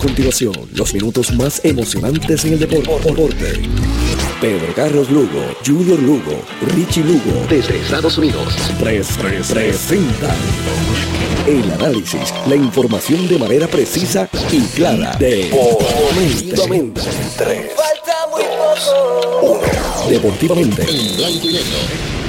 continuación, los minutos más emocionantes en el deporte. Pedro Carlos Lugo, Junior Lugo, Richie Lugo, desde Estados Unidos. Tres, tres, presentan el análisis, la información de manera precisa y clara. Deportivamente. Tres, Falta muy poco. uno. Deportivamente. En blanco y negro.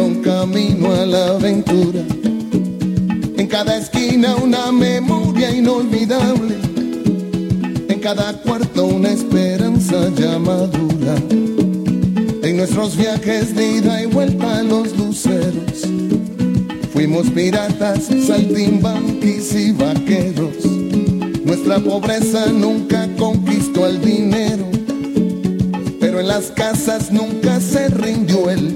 Un camino a la aventura. En cada esquina una memoria inolvidable, en cada cuarto una esperanza ya madura. En nuestros viajes de ida y vuelta a los luceros, fuimos piratas, saltimbanquis y vaqueros. Nuestra pobreza nunca conquistó el dinero, pero en las casas nunca se rindió el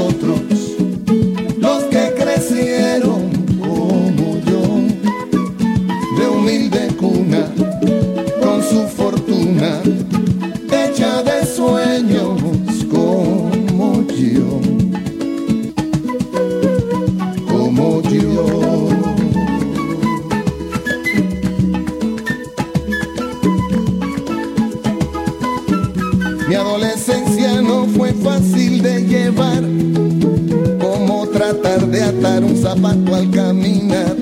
como tratar de atar un zapato al caminar.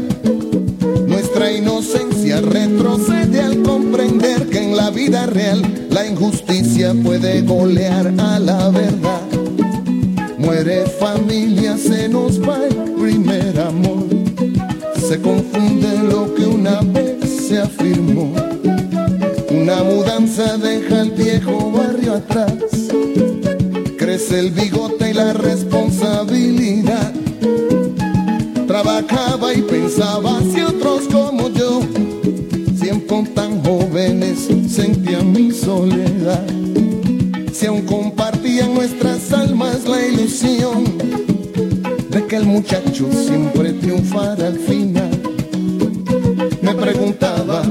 Nuestra inocencia retrocede al comprender que en la vida real la injusticia puede golear a la verdad. Muere familia, se nos va el primer amor. Se confunde lo que una vez se afirmó. Una mudanza deja el viejo barrio atrás. Crece el bigote y la responsabilidad. Trabajaba y pensaba si otros como yo, siempre tan jóvenes, sentían mi soledad. Si aún compartían nuestras almas la ilusión de que el muchacho siempre triunfara al final. Me preguntaba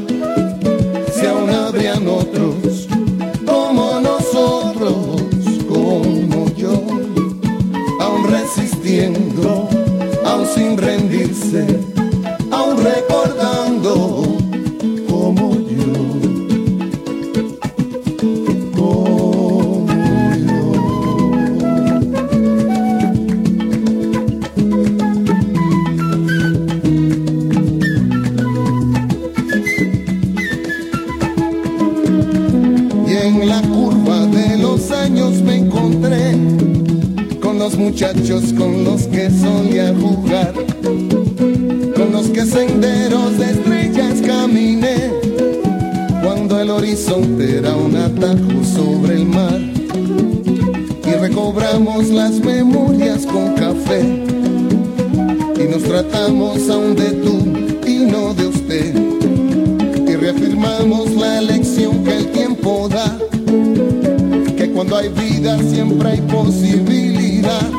siempre hay posibilidad.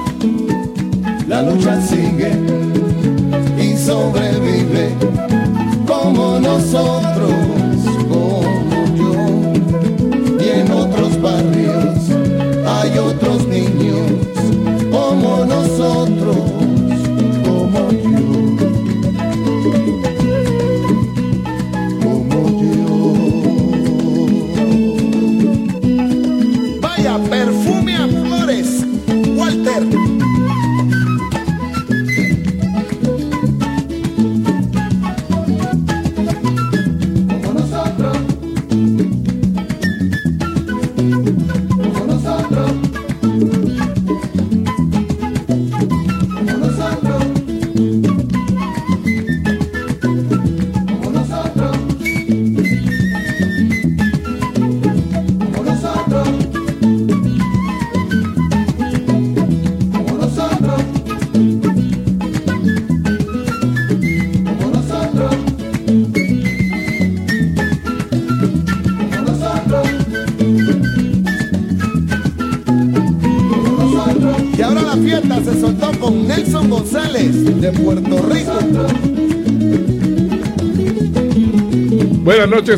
La lucha sigue y sobrevive como nosotros,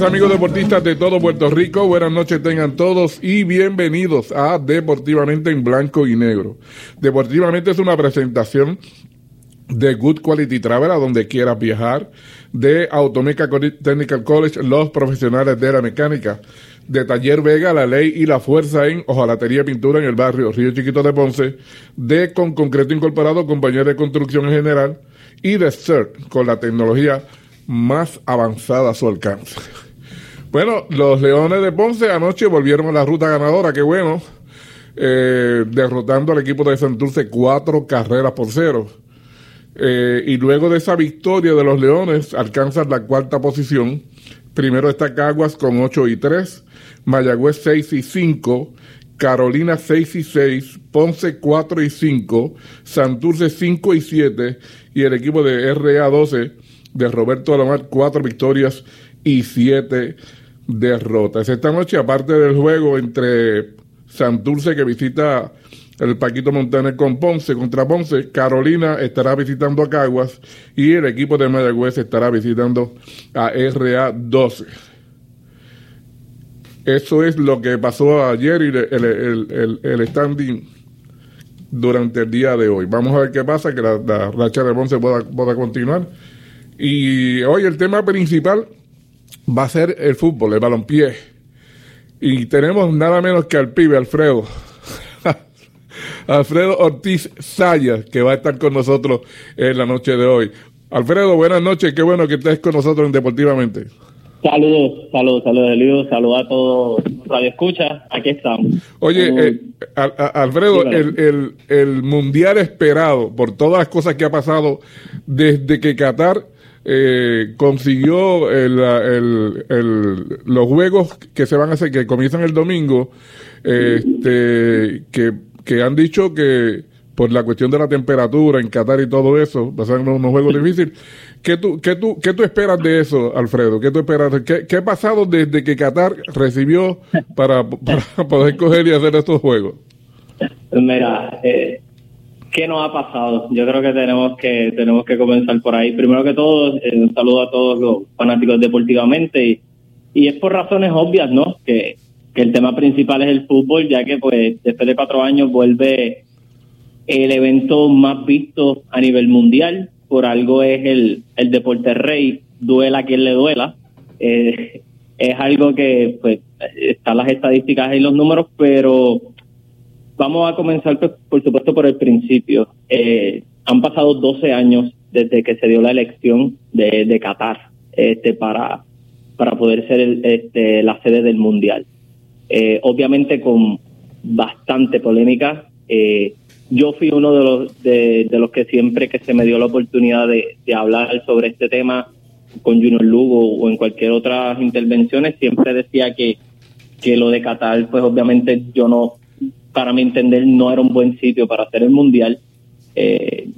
noches amigos deportistas de todo Puerto Rico, buenas noches tengan todos y bienvenidos a Deportivamente en Blanco y Negro. Deportivamente es una presentación de Good Quality Travel a donde quieras viajar, de Automeca Technical College, los profesionales de la mecánica, de Taller Vega, La Ley y la Fuerza en Ojalatería Pintura en el barrio Río Chiquito de Ponce, de Con Concreto Incorporado, compañía de construcción en general, y de CERT, con la tecnología más avanzada a su alcance. Bueno, los Leones de Ponce anoche volvieron a la ruta ganadora, qué bueno, eh, derrotando al equipo de Santurce cuatro carreras por cero. Eh, y luego de esa victoria de los Leones, alcanzan la cuarta posición. Primero está Caguas con 8 y 3, Mayagüez 6 y 5, Carolina 6 y 6, Ponce 4 y 5, Santurce 5 y 7 y el equipo de RA 12 de Roberto Alomar, 4 victorias y 7 derrotas. Esta noche, aparte del juego entre Santurce que visita el Paquito Montaner con Ponce contra Ponce. Carolina estará visitando a Caguas y el equipo de Mayagüez estará visitando a RA 12. Eso es lo que pasó ayer y el, standing durante el día de hoy. Vamos a ver qué pasa, que la, racha de Ponce pueda, pueda continuar. Y hoy el tema principal va a ser el fútbol, el balompié. Y tenemos nada menos que al pibe Alfredo Alfredo Ortiz Sayas, que va a estar con nosotros en la noche de hoy. Alfredo, buenas noches, qué bueno que estés con nosotros en Deportivamente. Saludos, saludos, saludos, Elio, saludos a todos Radio Escucha, aquí estamos. Oye, eh, Alfredo, el, el, mundial esperado por todas las cosas que ha pasado desde que Qatar eh, consiguió el, los juegos que se van a hacer, que comienzan el domingo, este, que que han dicho que por la cuestión de la temperatura en Qatar y todo eso, va a ser unos juegos difíciles. ¿Qué tú, qué, tú, ¿Qué tú esperas de eso, Alfredo? ¿Qué tú esperas? ¿Qué, ha pasado desde que Qatar recibió para, poder coger y hacer estos juegos? Mira, eh, ¿qué nos ha pasado? Yo creo que tenemos que tenemos que comenzar por ahí. Primero que todo, eh, un saludo a todos los fanáticos deportivamente y, es por razones obvias, ¿no? Que que el tema principal es el fútbol, ya que pues después de cuatro años vuelve el evento más visto a nivel mundial, por algo es el, el deporte rey, duela quien le duela. Eh, es algo que pues están las estadísticas y los números, pero vamos a comenzar pues, por supuesto por el principio. Eh, han pasado 12 años desde que se dio la elección de, de Qatar este, para, para poder ser el, este, la sede del mundial. Eh, obviamente con bastante polémica. Eh, yo fui uno de los, de, los que siempre que se me dio la oportunidad de, hablar sobre este tema con Junior Lugo o en cualquier otra intervenciones, siempre decía que, que lo de Qatar, pues obviamente yo no, para mi entender, no era un buen sitio para hacer el mundial. Eh,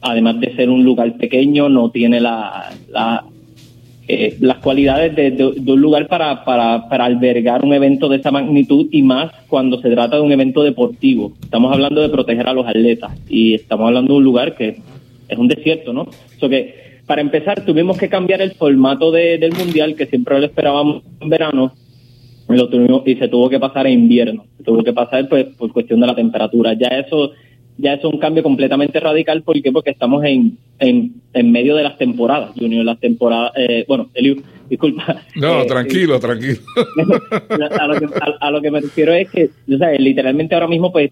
además de ser un lugar pequeño, no tiene la, eh, las cualidades de, un lugar para, para, para, albergar un evento de esa magnitud y más cuando se trata de un evento deportivo. Estamos hablando de proteger a los atletas y estamos hablando de un lugar que es un desierto, ¿no? So que para empezar tuvimos que cambiar el formato del mundial que siempre lo esperábamos en verano y se tuvo que pasar a invierno. Se tuvo que pasar pues por cuestión de la temperatura. Ya eso ya es un cambio completamente radical. ¿Por qué? Porque estamos en, en, en medio de las temporadas, Junior. Las temporadas, eh, bueno, Eliu, disculpa. No, eh, tranquilo, tranquilo. A lo, que, a, lo, que, me refiero es que, o sea, literalmente ahora mismo, pues,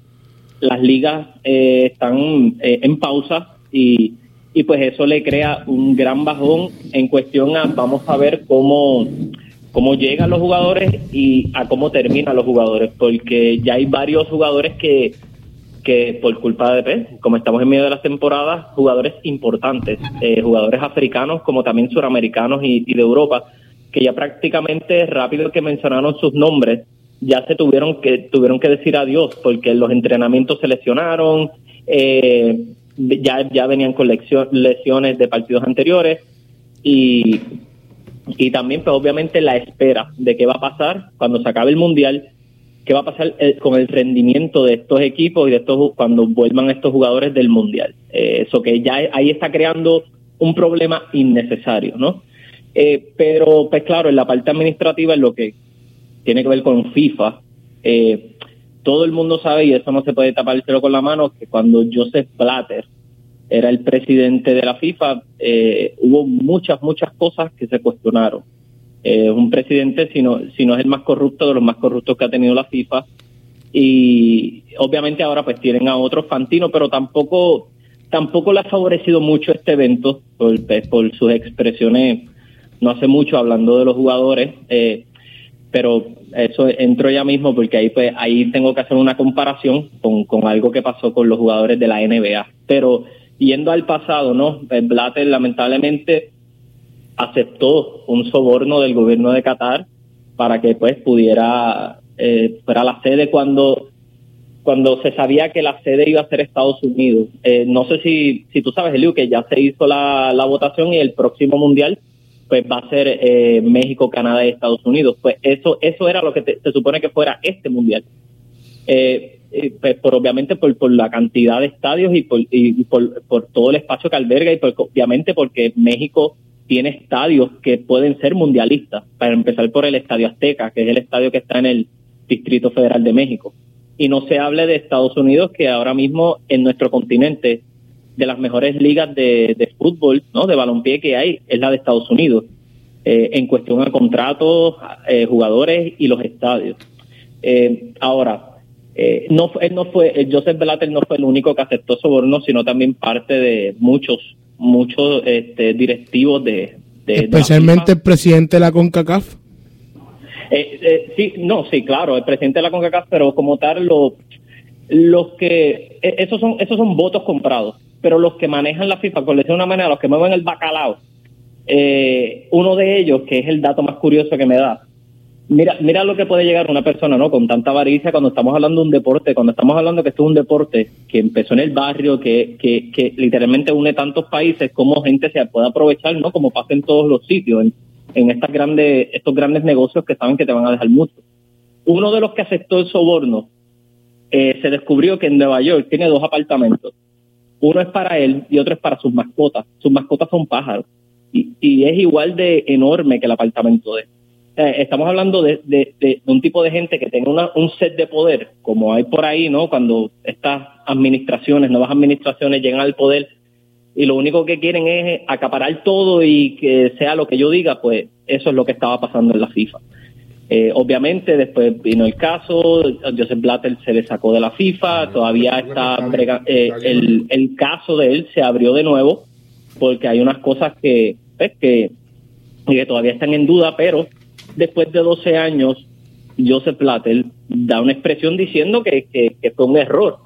las ligas eh, están en pausa y, y pues eso le crea un gran bajón en cuestión a, vamos a ver cómo cómo llegan los jugadores y a cómo terminan los jugadores, porque ya hay varios jugadores que que por culpa de, pues, como estamos en medio de las temporadas, jugadores importantes, eh, jugadores africanos como también suramericanos y, de Europa, que ya prácticamente rápido que mencionaron sus nombres, ya se tuvieron que tuvieron que decir adiós porque los entrenamientos se lesionaron, eh, ya, ya venían con lesiones de partidos anteriores y, y también pues obviamente la espera de qué va a pasar cuando se acabe el mundial qué va a pasar eh, con el rendimiento de estos equipos y de estos cuando vuelvan estos jugadores del mundial. Eh, eso que ya ahí está creando un problema innecesario, ¿no? Eh, pero, pues claro, en la parte administrativa, en lo que tiene que ver con FIFA, eh, todo el mundo sabe, y eso no se puede tapar el cielo con la mano, que cuando Joseph Blatter era el presidente de la FIFA, eh, hubo muchas, muchas cosas que se cuestionaron. Eh, un presidente, si no, si no es el más corrupto de los más corruptos que ha tenido la FIFA, y obviamente ahora pues tienen a otros Fantino, pero tampoco tampoco le ha favorecido mucho este evento por, por sus expresiones no hace mucho hablando de los jugadores, eh, pero eso entro ya mismo porque ahí pues ahí tengo que hacer una comparación con, con algo que pasó con los jugadores de la NBA. Pero yendo al pasado, ¿no? Eh, Blatter lamentablemente aceptó un soborno del gobierno de Qatar para que pues pudiera eh, fuera la sede cuando cuando se sabía que la sede iba a ser Estados Unidos. Eh, no sé si, si tú sabes, Eliu, que ya se hizo la, la votación y el próximo mundial pues va a ser eh, México, Canadá y Estados Unidos. Pues eso, eso era lo que se supone que fuera este mundial. Eh, pues por obviamente por, por la cantidad de estadios y por, y por, por todo el espacio que alberga y por, obviamente porque México tiene estadios que pueden ser mundialistas, para empezar por el Estadio Azteca, que es el estadio que está en el Distrito Federal de México. Y no se hable de Estados Unidos, que ahora mismo en nuestro continente de las mejores ligas de, fútbol, ¿no? De balompié que hay, es la de Estados Unidos. Eh, en cuestión a contratos, eh, jugadores y los estadios. Eh, no, él no fue, Joseph Blatter no fue el único que aceptó soborno, sino también parte de muchos, muchos este, directivos de, especialmente el presidente de la CONCACAF. sí, no, sí, claro, el presidente de la CONCACAF, pero como tal, lo, los que, esos son, esos son votos comprados pero los que manejan la FIFA, por decir de una manera, los que mueven el bacalao, eh, uno de ellos, que es el dato más curioso que me da, mira, mira lo que puede llegar una persona, ¿no? Con tanta avaricia cuando estamos hablando de un deporte, cuando estamos hablando que esto es un deporte que empezó en el barrio, que, que, literalmente une tantos países, como gente se puede aprovechar, ¿no? Como pasa en todos los sitios, en, en estas grandes, estos grandes negocios que saben que te van a dejar mucho. Uno de los que aceptó el soborno eh, se descubrió que en Nueva York tiene dos apartamentos uno es para él y otro es para sus mascotas. Sus mascotas son pájaros. Y, y es igual de enorme que el apartamento de él. Estamos hablando de, de, un tipo de gente que tiene una, un set de poder, como hay por ahí, ¿no? Cuando estas administraciones, nuevas administraciones llegan al poder y lo único que quieren es acaparar todo y que sea lo que yo diga, pues eso es lo que estaba pasando en la FIFA. Eh, obviamente, después vino el caso, Joseph Blatter se le sacó de la FIFA, todavía está, eh, el, el caso de él se abrió de nuevo, porque hay unas cosas que, pues, que, que todavía están en duda, pero después de 12 años, Joseph Blatter da una expresión diciendo que, que, fue un error.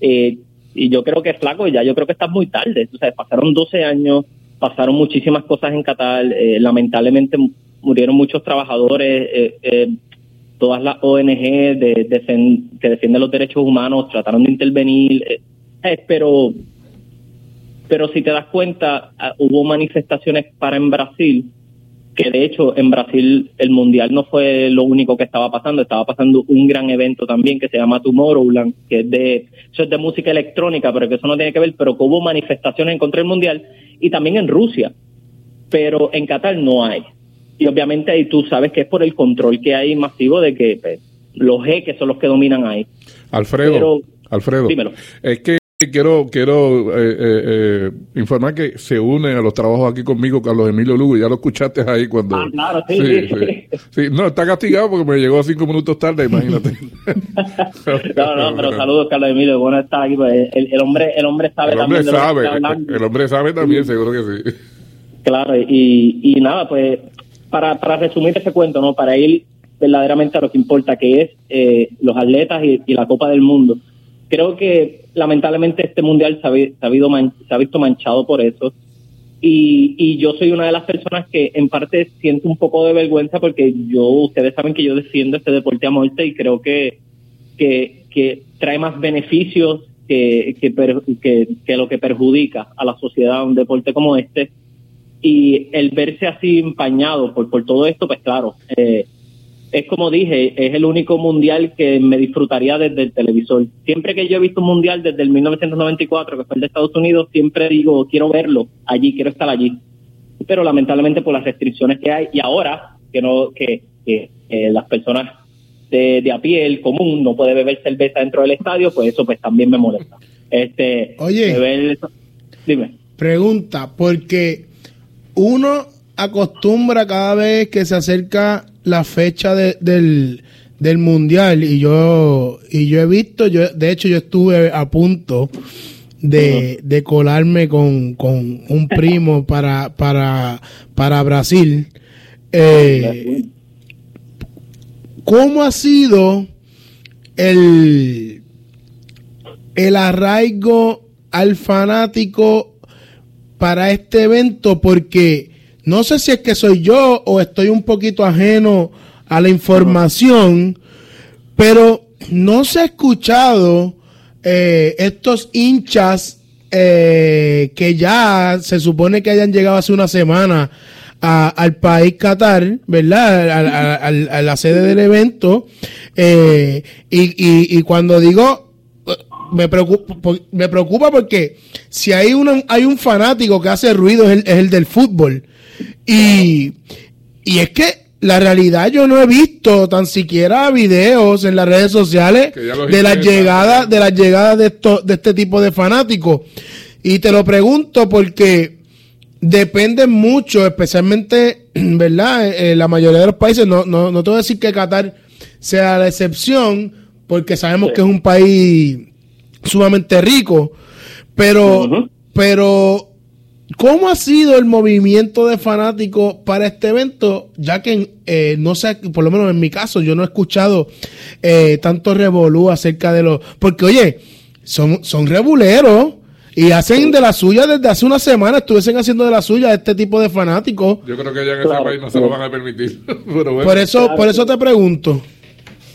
Eh, y yo creo que es flaco, ya yo creo que está muy tarde. O sea, pasaron 12 años, pasaron muchísimas cosas en Qatar, lamentablemente murieron muchos trabajadores, eh, eh, todas las ONG que defienden los derechos humanos trataron de intervenir, eh, pero, pero si te das cuenta, ah, hubo manifestaciones para en Brasil, que de hecho en Brasil el mundial no fue lo único que estaba pasando, estaba pasando un gran evento también que se llama Tomorrowland, que es de, eso es de música electrónica, pero que eso no tiene que ver, pero que hubo manifestaciones en contra del mundial y también en Rusia, pero en Qatar no hay y obviamente ahí tú sabes que es por el control que hay masivo de que pues, los que son los que dominan ahí. Alfredo, Alfredo, es que quiero quiero eh, eh, eh, informar que se une a los trabajos aquí conmigo Carlos Emilio Lugo, ya lo escuchaste ahí cuando... Ah, claro, sí sí, sí, No, está castigado porque me llegó cinco minutos tarde, imagínate. no, no, pero saludos Carlos Emilio, bueno estar aquí, pues, el, hombre el hombre sabe el hombre sabe, el hombre sabe también, seguro que sí. Claro, y, y nada, pues para, para resumir ese cuento, ¿no? Para ir verdaderamente a lo que importa, que es eh, los atletas y, la Copa del Mundo. Creo que lamentablemente este mundial se ha, se ha, visto manchado por eso. Y, y, yo soy una de las personas que en parte siento un poco de vergüenza porque yo, ustedes saben que yo defiendo este deporte a muerte y creo que, que, trae más beneficios que, que, que, lo que perjudica a la sociedad un deporte como este y el verse así empañado por, por todo esto, pues claro, eh, es como dije, es el único mundial que me disfrutaría desde el televisor. Siempre que yo he visto un mundial desde el 1994, que fue el de Estados Unidos, siempre digo, quiero verlo allí, quiero estar allí. Pero lamentablemente por las restricciones que hay y ahora que no que, las personas de, de, a pie, el común, no puede beber cerveza dentro del estadio, pues eso pues también me molesta. Este, Oye, dime. Pregunta, porque uno acostumbra cada vez que se acerca la fecha del, del mundial y yo y yo he visto, yo de hecho yo estuve a punto de, de colarme con, con, un primo para, para, para Brasil. Eh, ¿Cómo ha sido el, el arraigo al fanático para este evento? Porque no sé si es que soy yo o estoy un poquito ajeno a la información, pero no se ha escuchado eh, estos hinchas eh, que ya se supone que hayan llegado hace una semana al país Qatar, ¿verdad? A, la sede del evento. Eh, y, cuando digo, me preocupa, me preocupa porque si hay, un hay un fanático que hace ruido es el del fútbol. Y, y es que la realidad yo no he visto tan siquiera videos en las redes sociales de las llegadas de las llegadas de esto, de este tipo de fanáticos. Y te lo pregunto porque depende mucho especialmente verdad en la mayoría de los países no, no, no te voy a decir que Qatar sea la excepción porque sabemos que es un país sumamente rico pero pero ¿Cómo ha sido el movimiento de fanáticos para este evento? Ya que eh, no sé, por lo menos en mi caso, yo no he escuchado eh, tanto revolú acerca de los. Porque, oye, son, son rebuleros y hacen de la suya desde hace una semana, estuviesen haciendo de la suya este tipo de fanáticos. Yo creo que ya en ese país no se lo van a permitir. Por eso, por eso te pregunto.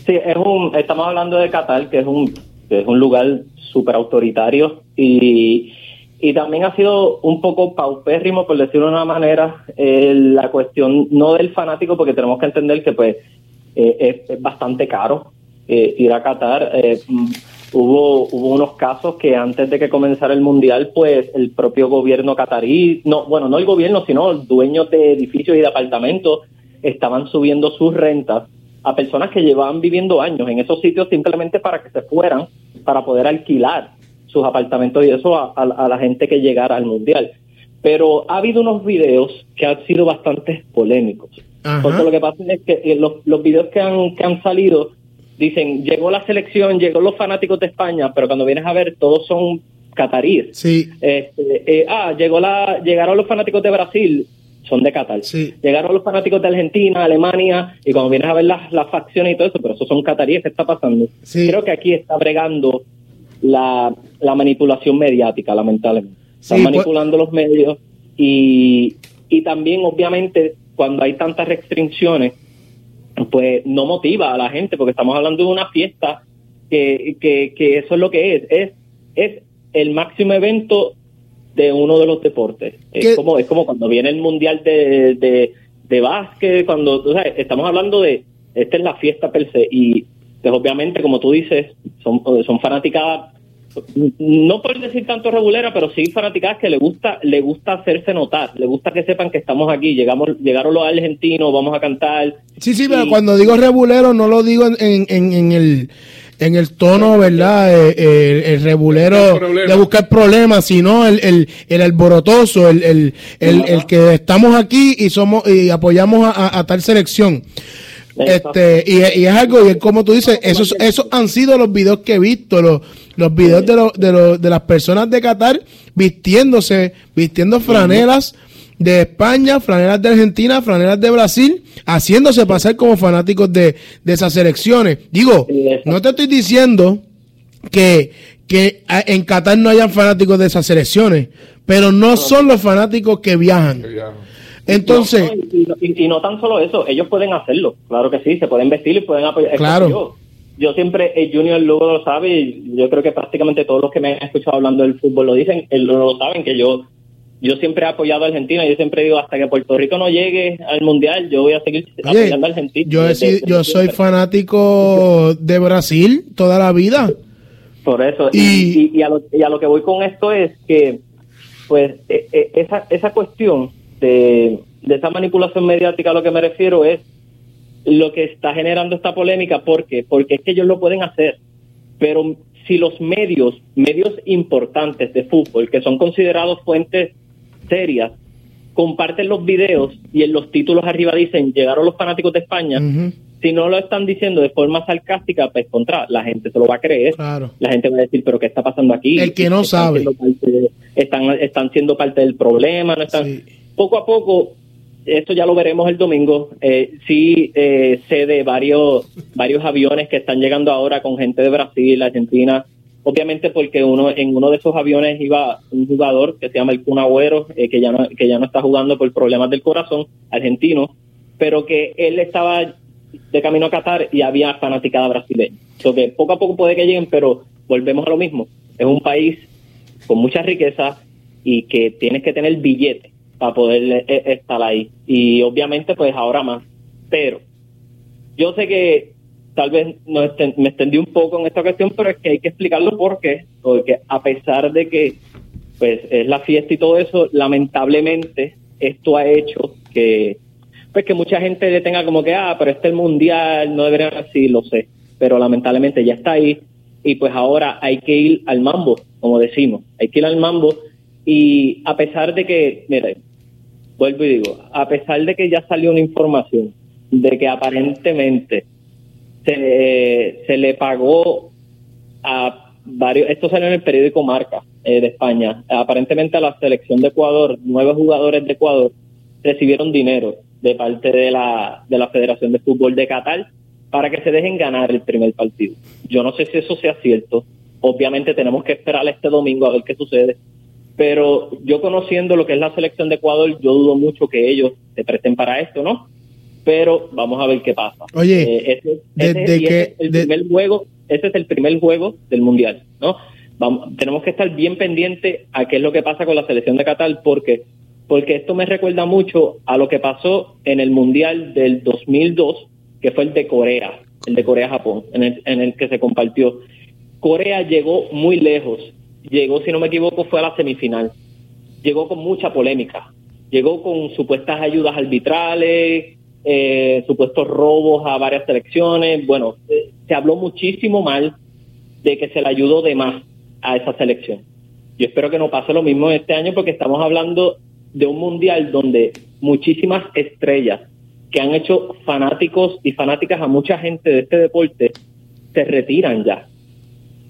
Sí, es un, estamos hablando de Qatar, que es un, que es un lugar súper autoritario y y también ha sido un poco paupérrimo, por decirlo de una manera, eh, la cuestión no del fanático, porque tenemos que entender que pues eh, es, bastante caro eh, ir a Qatar. Mm, hubo, hubo unos casos que antes de que comenzara el mundial, pues el propio gobierno catarí, no, bueno, no el gobierno, sino dueños de edificios y de apartamentos, estaban subiendo sus rentas a personas que llevaban viviendo años en esos sitios simplemente para que se fueran, para poder alquilar sus apartamentos y eso a, la gente que llegara al mundial. Pero ha habido unos videos que han sido bastante polémicos. Porque lo que pasa es que eh, los, los videos que han, que han salido dicen, llegó la selección, llegó los fanáticos de España, pero cuando vienes a ver, todos son cataríes. Sí. Este, eh, ah, llegó la, llegaron los fanáticos de Brasil, son de Qatar. Sí. Llegaron los fanáticos de Argentina, Alemania, y cuando vienes a ver las, las facciones y todo eso, pero esos son cataríes, ¿qué está pasando? Creo que aquí está bregando la, la manipulación mediática, lamentablemente. Están pues- manipulando los medios y, y también, obviamente, cuando hay tantas restricciones, pues no motiva a la gente, porque estamos hablando de una fiesta que, que, eso es lo que es, es, es el máximo evento de uno de los deportes. Es como, es como cuando viene el mundial de, de, de básquet, cuando, estamos hablando de, esta es la fiesta per se, y pues obviamente, como tú dices, son, son fanáticas no por decir tanto regulera, pero sí fanáticas que le gusta, le gusta hacerse notar, le gusta que sepan que estamos aquí, llegamos, llegaron los argentinos, vamos a cantar. Sí, sí, pero cuando digo rebulero no lo digo en, en, el en el tono, ¿verdad? Eh, eh, el, rebulero de buscar problemas, sino el, el, el alborotoso, el, el, el, que estamos aquí y somos y apoyamos a, tal selección. Este, y, y, es algo, y como tú dices, esos, esos han sido los videos que he visto, los, los videos de, de, de las personas de Qatar vistiéndose, vistiendo franelas de España, franelas de Argentina, franelas de Brasil, haciéndose pasar como fanáticos de, de esas selecciones. Digo, no te estoy diciendo que, que en Qatar no hayan fanáticos de esas selecciones, pero no son los fanáticos que viajan. Entonces. y, no tan solo eso, ellos pueden hacerlo, claro que sí, se pueden vestir y pueden apoyar. Claro yo siempre, el Junior Lugo lo sabe y yo creo que prácticamente todos los que me han escuchado hablando del fútbol lo dicen, lo saben que yo yo siempre he apoyado a Argentina, yo siempre digo, hasta que Puerto Rico no llegue al Mundial, yo voy a seguir apoyando a Argentina. Yo, yo soy fanático de Brasil toda la vida. Por eso, y, a lo, que voy con esto es que, pues, e, e, esa, esa cuestión de, de esa manipulación mediática a lo que me refiero es lo que está generando esta polémica. ¿Por qué? Porque es que ellos lo pueden hacer, pero si los medios, medios importantes de fútbol, que son considerados fuentes serias, comparten los videos y en los títulos arriba dicen llegaron los fanáticos de España, si no lo están diciendo de forma sarcástica, pues contra, la gente se lo va a creer. La gente va a decir, pero ¿qué está pasando aquí? El que no sabe. están, están siendo parte del problema, no están... Poco a poco, esto ya lo veremos el domingo, eh, sí eh, sé de varios, varios aviones que están llegando ahora con gente de Brasil, Argentina, obviamente porque uno en uno de esos aviones iba un jugador que se llama el Kun eh, que ya no que ya no está jugando por problemas del corazón, argentino, pero que él estaba de camino a Qatar y había fanaticada brasileña. So poco a poco puede que lleguen, pero volvemos a lo mismo. Es un país con mucha riqueza y que tienes que tener billete para poder eh, estar ahí. Y obviamente pues ahora más. Pero yo sé que tal vez no me extendí un poco en esta cuestión, pero es que hay que explicarlo por qué. Porque a pesar de que pues es la fiesta y todo eso, lamentablemente esto ha hecho que pues que mucha gente le tenga como que, ah, pero este es el mundial, no debería así, lo sé. Pero lamentablemente ya está ahí y pues ahora hay que ir al mambo, como decimos, hay que ir al mambo y a pesar de que, mire, vuelvo y digo, a pesar de que ya salió una información de que aparentemente se, le pagó a varios, esto salió en el periódico Marca eh, de España, aparentemente a la selección de Ecuador, nueve jugadores de Ecuador recibieron dinero de parte de la, de la Federación de Fútbol de Qatar para que se dejen ganar el primer partido. Yo no sé si eso sea cierto, obviamente tenemos que esperar este domingo a ver qué sucede, pero yo conociendo lo que es la selección de Ecuador, yo dudo mucho que ellos se presten para esto, ¿no? pero vamos a ver qué pasa. Oye, eh, que, es el primer juego, ese es el primer juego del mundial, ¿no? Vamos, tenemos que estar bien pendientes a qué es lo que pasa con la selección de Qatar, porque porque esto me recuerda mucho a lo que pasó en el mundial del 2002, que fue el de Corea, el de Corea-Japón, en el, en el que se compartió. Corea llegó muy lejos, llegó, si no me equivoco, fue a la semifinal. Llegó con mucha polémica, llegó con supuestas ayudas arbitrales, eh, supuestos robos a varias selecciones. Bueno, eh, se habló muchísimo mal de que se le ayudó de más a esa selección. Yo espero que no pase lo mismo este año porque estamos hablando de un mundial donde muchísimas estrellas que han hecho fanáticos y fanáticas a mucha gente de este deporte se retiran ya.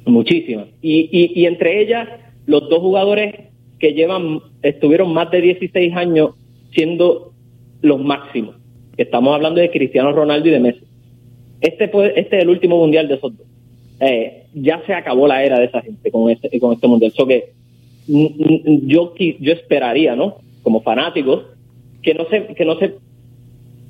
Muchísimas. Y, y, y entre ellas, los dos jugadores que llevan, estuvieron más de 16 años siendo los máximos. Estamos hablando de Cristiano Ronaldo y de Messi. Este, este es el último mundial de esos dos. Eh, ya se acabó la era de esa gente con este, con este mundial. So que yo, yo esperaría, ¿no? Como fanáticos, que no se, que no se,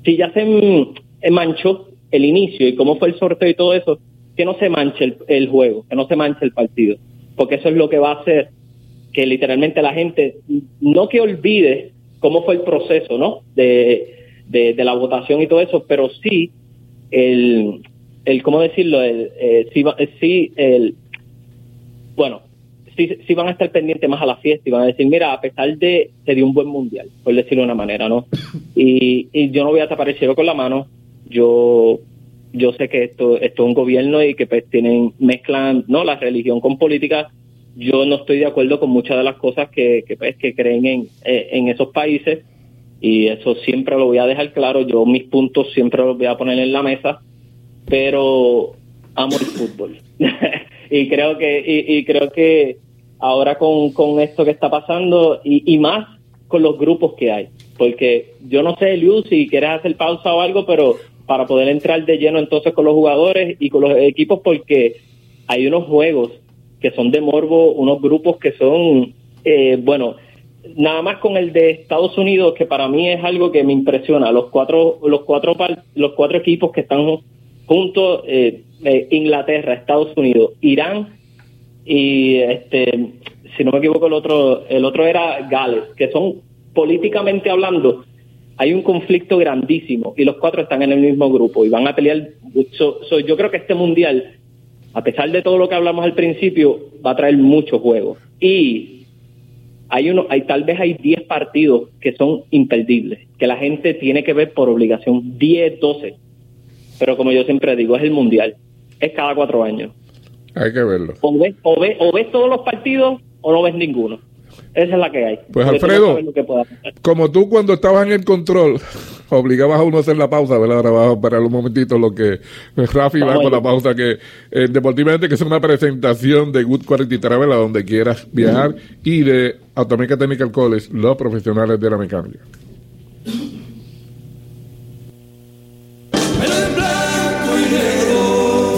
si ya se manchó el inicio y cómo fue el sorteo y todo eso, que no se manche el, el juego, que no se manche el partido, porque eso es lo que va a hacer que literalmente la gente no que olvide cómo fue el proceso, ¿no? De, de, la votación y todo eso, pero sí el, el ¿cómo decirlo? El, eh, sí, el, bueno, sí, sí van a estar pendientes más a la fiesta y van a decir, mira, a pesar de se dio un buen mundial, por decirlo de una manera, ¿no? Y, y yo no voy a tapar el cielo con la mano, yo yo sé que esto, esto es un gobierno y que pues tienen, mezclan, ¿no? La religión con política. Yo no estoy de acuerdo con muchas de las cosas que, que, pues, que creen en, eh, en esos países y eso siempre lo voy a dejar claro. Yo mis puntos siempre los voy a poner en la mesa, pero amo el fútbol. y creo que y, creo que ahora con, con, esto que está pasando y, y, más con los grupos que hay, porque yo no sé, Liu, si quieres hacer pausa o algo, pero para poder entrar de lleno entonces con los jugadores y con los equipos, porque hay unos juegos que son de morbo, unos grupos que son, eh, bueno, nada más con el de Estados Unidos, que para mí es algo que me impresiona. Los cuatro, los cuatro, los cuatro equipos que están juntos, eh, eh, Inglaterra, Estados Unidos, Irán y este, si no me equivoco, el otro, el otro era Gales, que son políticamente hablando, hay un conflicto grandísimo y los cuatro están en el mismo grupo y van a pelear. yo creo que este mundial, a pesar de todo lo que hablamos al principio, va a traer muchos juegos. Y hay uno, hay tal vez hay 10 partidos que son imperdibles, que la gente tiene que ver por obligación, 10, 12. Pero como yo siempre digo, es el mundial, es cada cuatro años. Hay que verlo. O ves, o ves, o ves todos los partidos o no ves ninguno. Esa es la que hay. Pues Alfredo, como tú cuando estabas en el control, obligabas a uno a hacer la pausa, ¿verdad? Ahora vamos a esperar un momentito lo que Rafi va con la pausa, que eh, deportivamente que es una presentación de Good Quality Travel a donde quieras viajar y de Automéca Technical College, los profesionales de la mecánica.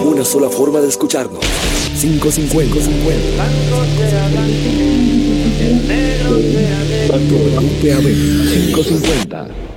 Una sola forma de escucharnos. 550. 50. WPAB 550.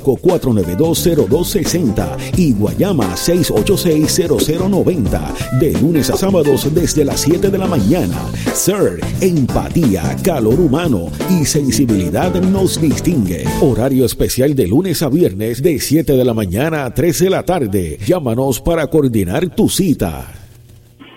4920260 y Guayama 6860090. De lunes a sábados desde las 7 de la mañana. Sir, empatía, calor humano y sensibilidad nos distingue. Horario especial de lunes a viernes de 7 de la mañana a 3 de la tarde. Llámanos para coordinar tu cita.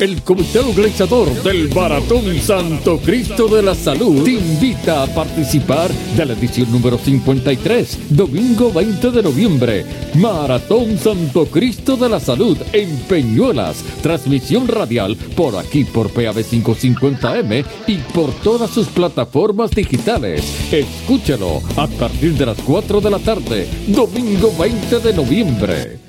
El Comité Organizador del Maratón Santo Cristo de la Salud te invita a participar de la edición número 53, domingo 20 de noviembre. Maratón Santo Cristo de la Salud en Peñuelas. Transmisión radial por aquí por PAB 550M y por todas sus plataformas digitales. Escúchalo a partir de las 4 de la tarde, domingo 20 de noviembre.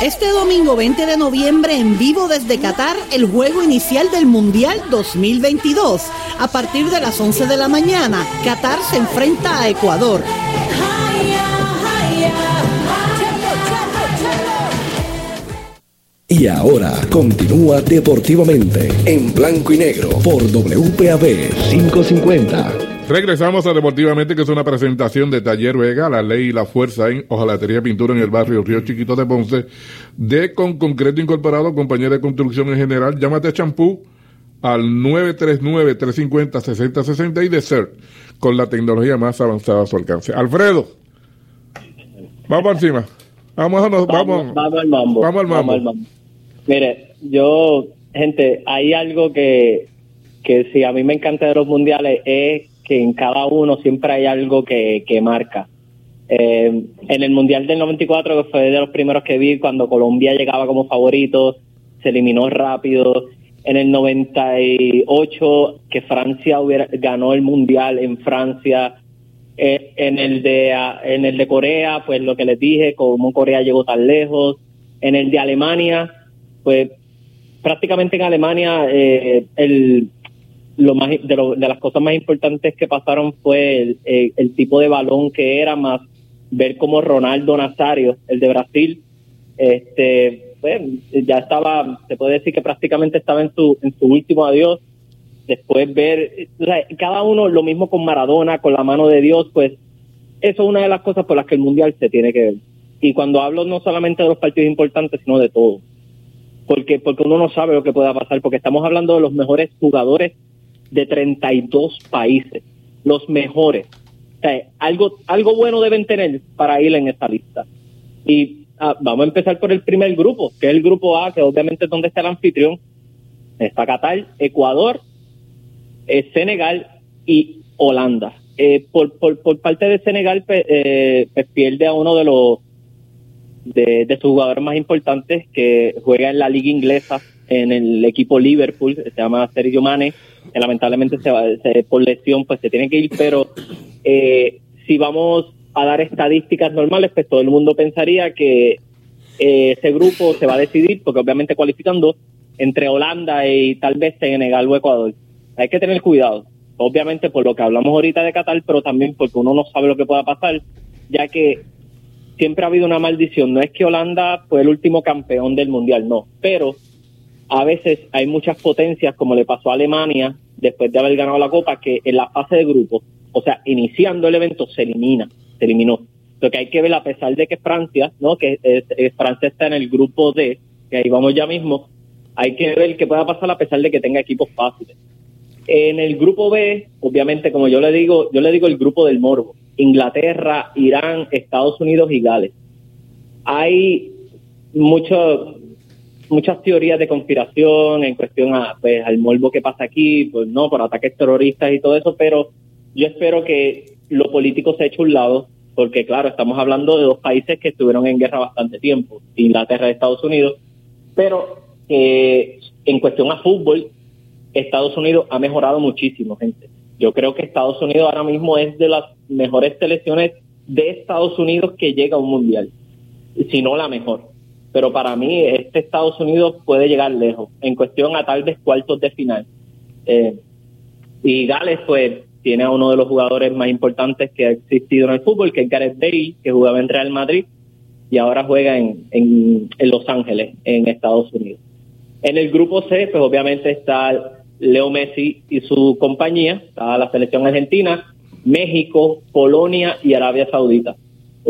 Este domingo 20 de noviembre en vivo desde Qatar el juego inicial del Mundial 2022. A partir de las 11 de la mañana, Qatar se enfrenta a Ecuador. Y ahora continúa deportivamente en blanco y negro por WPAB 550. Regresamos a Deportivamente, que es una presentación de Taller Vega, la ley y la fuerza en hojalatería pintura en el barrio Río Chiquito de Ponce, de Con Concreto Incorporado, compañía de construcción en general. Llámate a Champú al 939-350-6060 y de CERT, con la tecnología más avanzada a su alcance. Alfredo, vamos encima. Vamos, a vamos, vamos, al mambo. Vamos al mambo. Mire, yo, gente, hay algo que, que si a mí me encanta de los mundiales es que en cada uno siempre hay algo que, marca. Eh, en el Mundial del 94, que fue de los primeros que vi, cuando Colombia llegaba como favorito, se eliminó rápido. En el 98, que Francia hubiera, ganó el Mundial en Francia. Eh, en, el de, en el de Corea, pues lo que les dije, como Corea llegó tan lejos. En el de Alemania, pues prácticamente en Alemania eh, el, lo más de, de, las cosas más importantes que pasaron fue el, tipo de balón que era, más ver cómo Ronaldo Nazario, el de Brasil, este, pues, ya estaba, se puede decir que prácticamente estaba en su, en su último adiós. Después ver, cada uno lo mismo con Maradona, con la mano de Dios, pues eso es una de las cosas por las que el Mundial se tiene que ver. Y cuando hablo no solamente de los partidos importantes, sino de todo. Porque, porque uno no sabe lo que pueda pasar, porque estamos hablando de los mejores jugadores de 32 países, los mejores. algo, algo bueno deben tener para ir en esta lista. Y ah, vamos a empezar por el primer grupo, que es el grupo A, que obviamente es donde está el anfitrión. Está Qatar, Ecuador, eh, Senegal y Holanda. Eh, por, por, por parte de Senegal, eh, pues pierde a uno de los de, de sus jugadores más importantes que juega en la liga inglesa en el equipo Liverpool, se llama Sergio Mane, que lamentablemente se va, se- por lesión pues se tiene que ir, pero eh, si vamos a dar estadísticas normales, pues todo el mundo pensaría que eh, ese grupo se va a decidir, porque obviamente cualifican dos, entre Holanda y tal vez Senegal o Ecuador. Hay que tener cuidado, obviamente por lo que hablamos ahorita de Qatar, pero también porque uno no sabe lo que pueda pasar, ya que siempre ha habido una maldición. No es que Holanda fue el último campeón del mundial, no. Pero a veces hay muchas potencias, como le pasó a Alemania después de haber ganado la Copa, que en la fase de grupo, o sea, iniciando el evento, se elimina, se eliminó. Lo que hay que ver, a pesar de que Francia, ¿no? Que es- Francia está en el grupo D, que ahí vamos ya mismo, hay que ver qué pueda pasar a pesar de que tenga equipos fáciles. En el grupo B, obviamente, como yo le digo, yo le digo el grupo del morbo. Inglaterra, Irán, Estados Unidos y Gales. Hay mucho, muchas teorías de conspiración en cuestión a, pues, al morbo que pasa aquí, pues no, por ataques terroristas y todo eso, pero yo espero que lo político se eche un lado, porque claro, estamos hablando de dos países que estuvieron en guerra bastante tiempo, Inglaterra y Estados Unidos, pero eh, en cuestión a fútbol, Estados Unidos ha mejorado muchísimo, gente. Yo creo que Estados Unidos ahora mismo es de las mejores selecciones de Estados Unidos que llega a un mundial, si no la mejor. Pero para mí, este Estados Unidos puede llegar lejos, en cuestión a tal vez cuartos de final. Eh, y Gales, pues, tiene a uno de los jugadores más importantes que ha existido en el fútbol, que es Gareth Bale, que jugaba en Real Madrid y ahora juega en, en, en Los Ángeles, en Estados Unidos. En el grupo C, pues obviamente está Leo Messi y su compañía, está la selección argentina, México, Polonia y Arabia Saudita.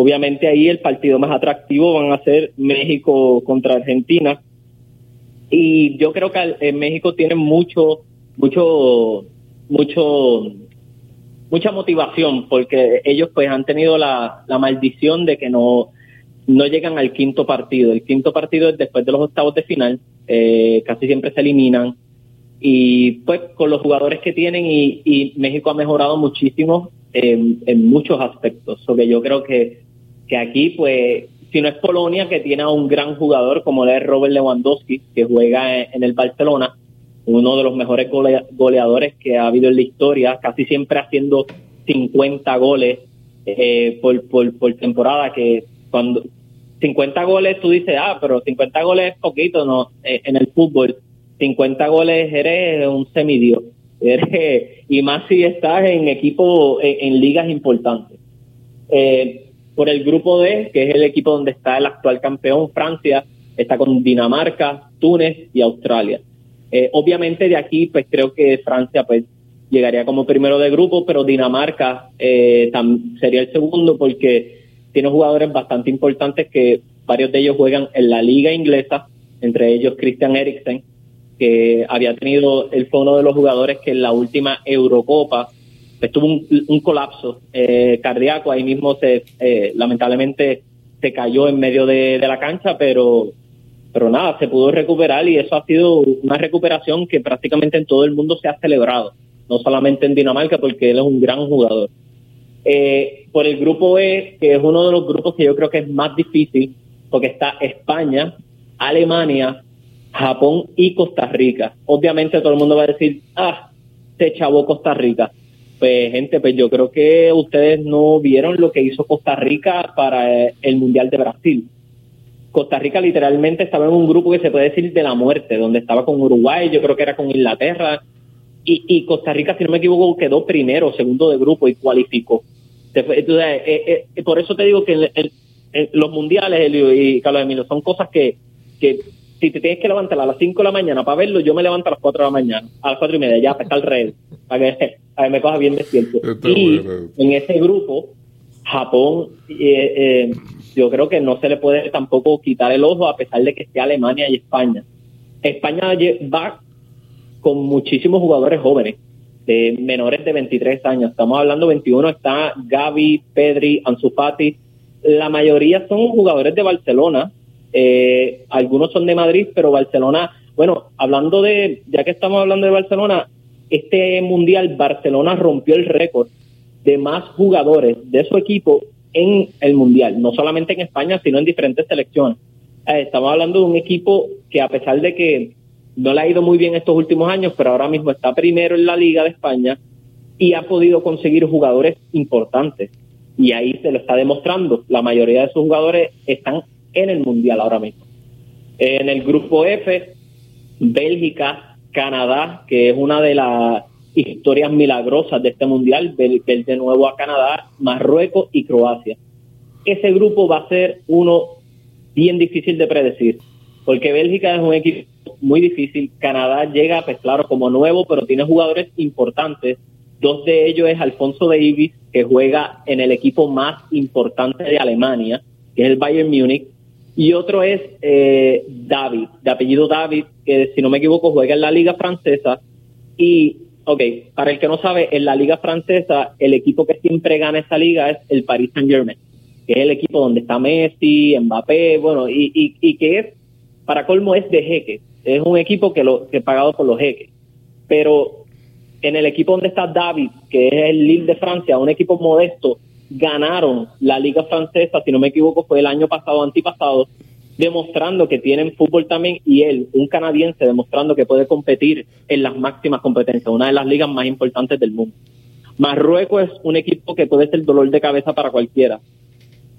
Obviamente ahí el partido más atractivo van a ser México contra Argentina. Y yo creo que en México tiene mucho, mucho, mucho, mucha motivación porque ellos pues han tenido la, la maldición de que no, no llegan al quinto partido. El quinto partido es después de los octavos de final, eh, casi siempre se eliminan. Y pues con los jugadores que tienen y, México ha mejorado muchísimo en, en muchos aspectos. Sobre yo creo que, que aquí pues si no es Polonia que tiene a un gran jugador como es Robert Lewandowski que juega en, el Barcelona, uno de los mejores golea, goleadores que ha habido en la historia, casi siempre haciendo 50 goles eh, por, por, por temporada que cuando 50 goles tú dices, ah, pero 50 goles es poquito, no, eh, en el fútbol 50 goles eres un semidio. Eres, y más si estás en equipo, en, en ligas importantes. Eh, por el grupo D, que es el equipo donde está el actual campeón, Francia, está con Dinamarca, Túnez y Australia. Eh, obviamente de aquí, pues creo que Francia pues llegaría como primero de grupo, pero Dinamarca eh, sería el segundo porque tiene jugadores bastante importantes que varios de ellos juegan en la liga inglesa, entre ellos Christian Eriksen, que había tenido, él fue de los jugadores que en la última Eurocopa pues, tuvo un, colapso eh, cardíaco, ahí mismo se eh, lamentablemente se cayó en medio de, la cancha, pero pero nada, se pudo recuperar y eso ha sido una recuperación que prácticamente en todo el mundo se ha celebrado, no solamente en Dinamarca, porque él es un gran jugador. Eh, por el grupo E, que es uno de los grupos que yo creo que es más difícil, porque está España, Alemania, Japón y Costa Rica. Obviamente todo el mundo va a decir, ah, se chavó Costa Rica. Pues gente, pues yo creo que ustedes no vieron lo que hizo Costa Rica para el Mundial de Brasil. Costa Rica literalmente estaba en un grupo que se puede decir de la muerte, donde estaba con Uruguay, yo creo que era con Inglaterra, y, y Costa Rica, si no me equivoco, quedó primero, segundo de grupo y cualificó. Entonces, eh, eh, por eso te digo que el, los mundiales, y Carlos Emilio, son cosas que, que si te tienes que levantar a las 5 de la mañana para verlo, yo me levanto a las 4 de la mañana, a las 4 y media, ya, para estar alrededor, para que, para que me coja bien despierto. Está y bueno. en ese grupo, Japón, eh, eh, yo creo que no se le puede tampoco quitar el ojo a pesar de que esté Alemania y España. España va con muchísimos jugadores jóvenes, de menores de 23 años. Estamos hablando 21, está Gaby, Pedri, Ansu Fati. La mayoría son jugadores de Barcelona, eh, algunos son de Madrid, pero Barcelona, bueno, hablando de, ya que estamos hablando de Barcelona, este mundial Barcelona rompió el récord de más jugadores de su equipo en el mundial, no solamente en España, sino en diferentes selecciones. Eh, estamos hablando de un equipo que a pesar de que no le ha ido muy bien estos últimos años, pero ahora mismo está primero en la Liga de España y ha podido conseguir jugadores importantes. Y ahí se lo está demostrando. La mayoría de sus jugadores están en el Mundial ahora mismo. En el grupo F, Bélgica, Canadá, que es una de las historias milagrosas de este Mundial, de nuevo a Canadá, Marruecos y Croacia. Ese grupo va a ser uno bien difícil de predecir, porque Bélgica es un equipo muy difícil, Canadá llega, pues claro, como nuevo, pero tiene jugadores importantes, dos de ellos es Alfonso Davis, que juega en el equipo más importante de Alemania, que es el Bayern Múnich, y otro es eh, David, de apellido David, que si no me equivoco juega en la liga francesa. Y, ok, para el que no sabe, en la liga francesa el equipo que siempre gana esa liga es el Paris Saint Germain, que es el equipo donde está Messi, Mbappé, bueno, y, y, y que es, para colmo es de jeque, es un equipo que, lo, que es pagado por los jeques. Pero en el equipo donde está David, que es el Lille de Francia, un equipo modesto, ganaron la liga francesa, si no me equivoco, fue el año pasado, antipasado, demostrando que tienen fútbol también y él, un canadiense, demostrando que puede competir en las máximas competencias, una de las ligas más importantes del mundo. Marruecos es un equipo que puede ser dolor de cabeza para cualquiera.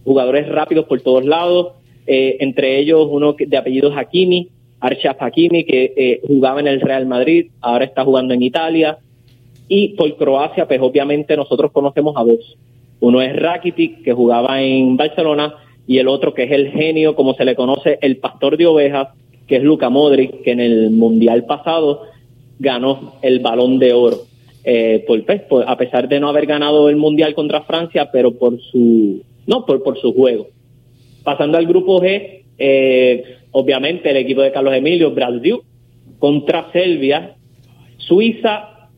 Jugadores rápidos por todos lados, eh, entre ellos uno de apellido Hakimi, Arshaf Hakimi, que eh, jugaba en el Real Madrid, ahora está jugando en Italia. Y por Croacia, pues obviamente nosotros conocemos a dos. Uno es Rakitic, que jugaba en Barcelona, y el otro que es el genio, como se le conoce, el pastor de ovejas, que es Luka Modric, que en el Mundial pasado ganó el balón de oro. Eh, pues, por, a pesar de no haber ganado el Mundial contra Francia, pero por su, no, por, por su juego. Pasando al grupo G, eh, obviamente el equipo de Carlos Emilio, Brasil, contra Serbia, Suiza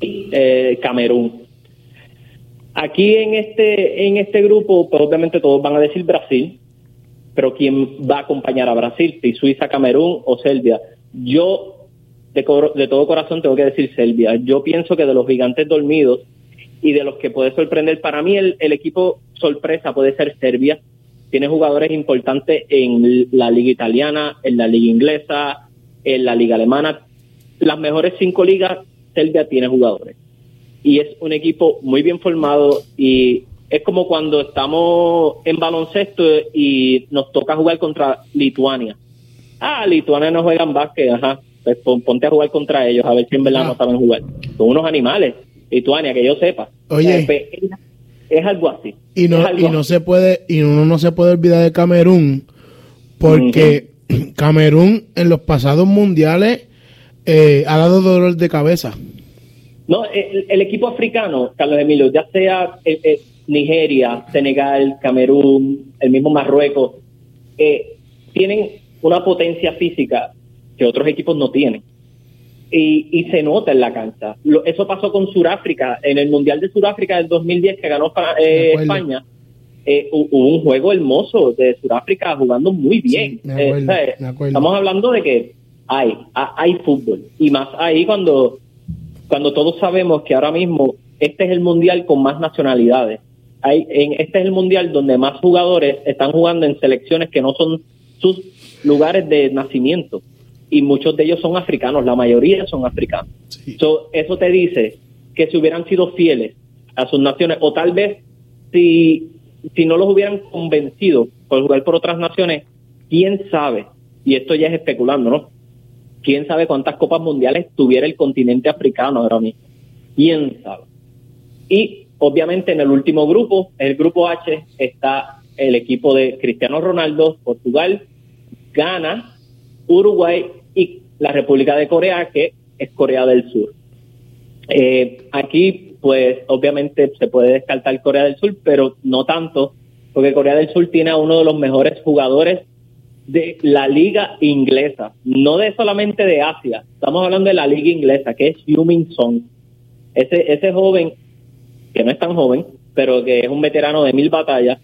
y eh, Camerún. Aquí en este, en este grupo, pues obviamente todos van a decir Brasil, pero ¿quién va a acompañar a Brasil? Si Suiza, Camerún o Serbia. Yo, de, de todo corazón, tengo que decir Serbia. Yo pienso que de los gigantes dormidos y de los que puede sorprender, para mí el, el equipo sorpresa puede ser Serbia. Tiene jugadores importantes en la liga italiana, en la liga inglesa, en la liga alemana. Las mejores cinco ligas, Serbia tiene jugadores y es un equipo muy bien formado y es como cuando estamos en baloncesto y nos toca jugar contra Lituania. Ah, Lituania no juegan básquet, ajá. Pues ponte a jugar contra ellos a ver si en verdad no ah. saben jugar. Son unos animales, Lituania, que yo sepa. Oye, pues, es, algo así. Y no, y no se puede y uno no se puede olvidar de Camerún porque Camerún en los pasados mundiales eh, ha dado dolor de cabeza. No, el, equipo africano, Carlos Emilio, ya sea eh, eh, Nigeria, Senegal, Camerún, el mismo Marruecos, eh, tienen una potencia física que otros equipos no tienen. Y, se nota en la cancha. eso pasó con Sudáfrica. En el Mundial de Sudáfrica del 2010 que ganó España, hubo un juego hermoso de Sudáfrica jugando muy bien. estamos hablando de que hay, hay fútbol. Y más ahí cuando cuando todos sabemos que ahora mismo este es el mundial con más nacionalidades. Hay, en, este es el mundial donde más jugadores están jugando en selecciones que no son sus lugares de nacimiento y muchos de ellos son africanos, la mayoría son africanos. eso te dice que si hubieran sido fieles a sus naciones o tal vez si, si no los hubieran convencido por jugar por otras naciones, quién sabe, y esto ya es especulando, ¿no? Quién sabe cuántas copas mundiales tuviera el continente africano ahora mismo. Quién sabe. Y obviamente en el último grupo, el grupo H, está el equipo de Cristiano Ronaldo, Portugal, Ghana, Uruguay y la República de Corea, que es Corea del Sur. Eh, aquí, pues obviamente se puede descartar Corea del Sur, pero no tanto, porque Corea del Sur tiene a uno de los mejores jugadores de la liga inglesa, no de solamente de Asia, estamos hablando de la liga inglesa, que es Yumin Song. Ese, ese joven, que no es tan joven, pero que es un veterano de mil batallas,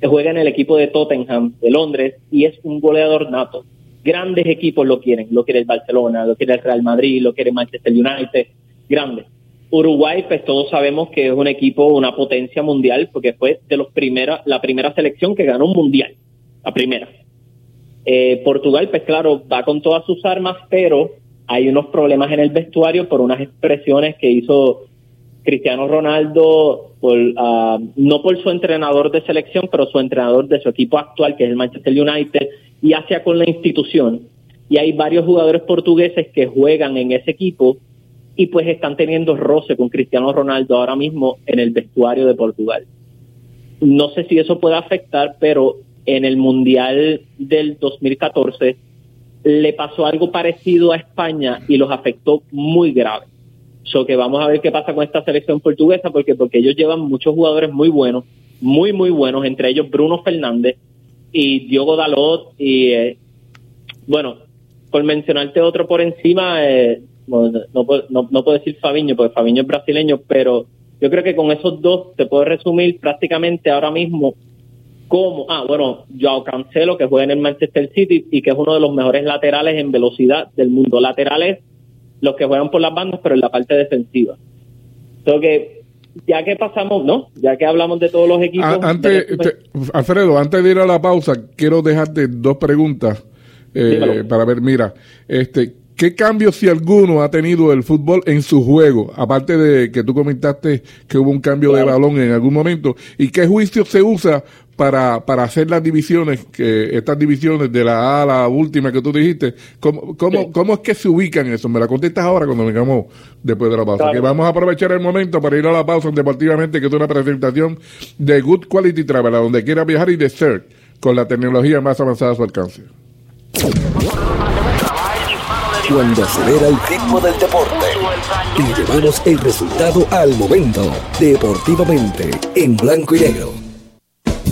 que juega en el equipo de Tottenham de Londres y es un goleador nato. Grandes equipos lo quieren, lo quiere el Barcelona, lo quiere el Real Madrid, lo quiere Manchester United. grande. Uruguay, pues todos sabemos que es un equipo, una potencia mundial, porque fue de los primera, la primera selección que ganó un mundial, la primera. Eh, Portugal, pues claro, va con todas sus armas, pero hay unos problemas en el vestuario por unas expresiones que hizo Cristiano Ronaldo, por, ah, no por su entrenador de selección, pero su entrenador de su equipo actual, que es el Manchester United, y hacia con la institución. Y hay varios jugadores portugueses que juegan en ese equipo y pues están teniendo roce con Cristiano Ronaldo ahora mismo en el vestuario de Portugal. No sé si eso puede afectar, pero en el Mundial del 2014 le pasó algo parecido a España y los afectó muy grave. So que vamos a ver qué pasa con esta selección portuguesa, porque, porque ellos llevan muchos jugadores muy buenos, muy, muy buenos, entre ellos Bruno Fernández y Diogo Dalot. Y eh, bueno, por mencionarte otro por encima, eh, no, no, no, puedo decir Fabiño, porque Fabiño es brasileño, pero yo creo que con esos dos te puedo resumir prácticamente ahora mismo como, ah, bueno, Joao Cancelo, que juega en el Manchester City y que es uno de los mejores laterales en velocidad del mundo. Laterales, los que juegan por las bandas, pero en la parte defensiva. Entonces, que ya que pasamos, ¿no? Ya que hablamos de todos los equipos. Ah, antes, Alfredo, antes de ir a la pausa, quiero dejarte dos preguntas eh, para ver, mira, este, ¿Qué cambios, si alguno, ha tenido el fútbol en su juego? Aparte de que tú comentaste que hubo un cambio de balón en algún momento. ¿Y qué juicio se usa para, para hacer las divisiones, que estas divisiones de la A a la última que tú dijiste? ¿Cómo, cómo, cómo es que se ubican eso? Me la contestas ahora cuando vengamos después de la pausa. Que vamos a aprovechar el momento para ir a la pausa deportivamente, que es una presentación de Good Quality Travel, a donde quiera viajar y de CERT, con la tecnología más avanzada a su alcance cuando acelera el ritmo del deporte y llevamos el resultado al momento, deportivamente, en blanco y negro.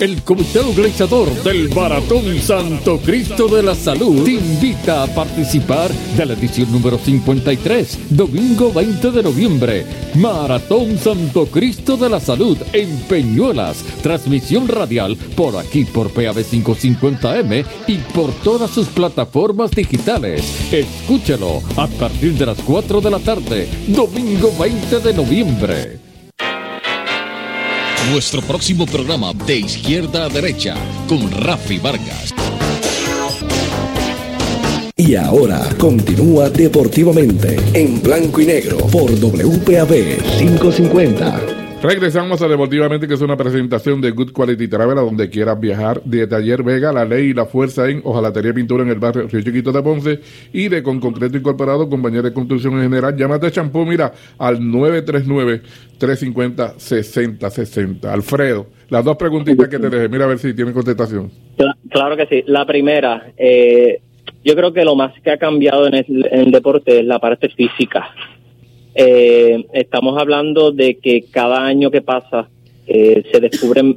El Comité Organizador del Maratón Santo Cristo de la Salud te invita a participar de la edición número 53, domingo 20 de noviembre. Maratón Santo Cristo de la Salud en Peñuelas. Transmisión radial por aquí por PAB 550M y por todas sus plataformas digitales. Escúchelo a partir de las 4 de la tarde, domingo 20 de noviembre. Nuestro próximo programa de izquierda a derecha con Rafi Vargas. Y ahora continúa deportivamente en blanco y negro por WPAB 550. Regresamos a Deportivamente, que es una presentación de Good Quality Travel, a donde quieras viajar, de Taller Vega, La Ley y la Fuerza en Ojalatería Pintura en el barrio Río Chiquito de Ponce y de Con Concreto Incorporado, compañía de construcción en general. Llámate Champú, mira, al 939-350-6060. Alfredo, las dos preguntitas que te dejé, mira a ver si tienen contestación. Claro que sí. La primera, eh, yo creo que lo más que ha cambiado en el deporte es la parte física eh, estamos hablando de que cada año que pasa eh, se descubre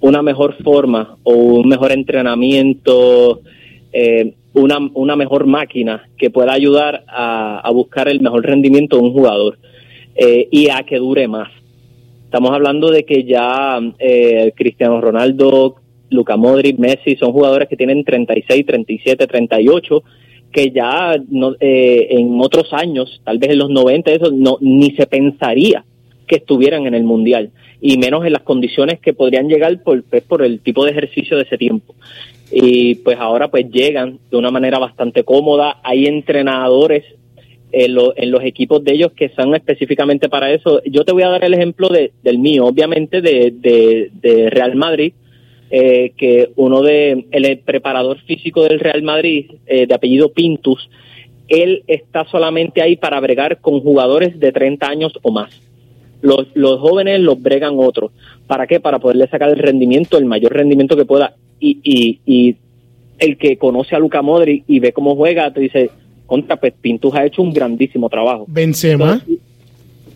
una mejor forma o un mejor entrenamiento, eh, una, una mejor máquina que pueda ayudar a, buscar el mejor rendimiento de un jugador eh, y a que dure más. Estamos hablando de que ya Cristiano Ronaldo, Luca Modric, Messi son jugadores que tienen 36, 37, 38 que ya no, eh, en otros años, tal vez en los 90, eso no, ni se pensaría que estuvieran en el Mundial, y menos en las condiciones que podrían llegar por, pues, por el tipo de ejercicio de ese tiempo. Y pues ahora pues llegan de una manera bastante cómoda, hay entrenadores en, en los equipos de ellos que son específicamente para eso. Yo te voy a dar el ejemplo de, del mío, obviamente de, de Real Madrid, eh, que uno de el preparador físico del Real Madrid, eh, de apellido Pintus, él está solamente ahí para bregar con jugadores de 30 años o más. Los, los jóvenes los bregan otros. ¿Para qué? Para poderle sacar el rendimiento, el mayor rendimiento que pueda. Y, y, y el que conoce a Luca Modric y ve cómo juega, te dice, contra, pues Pintus ha hecho un grandísimo trabajo. Benzema.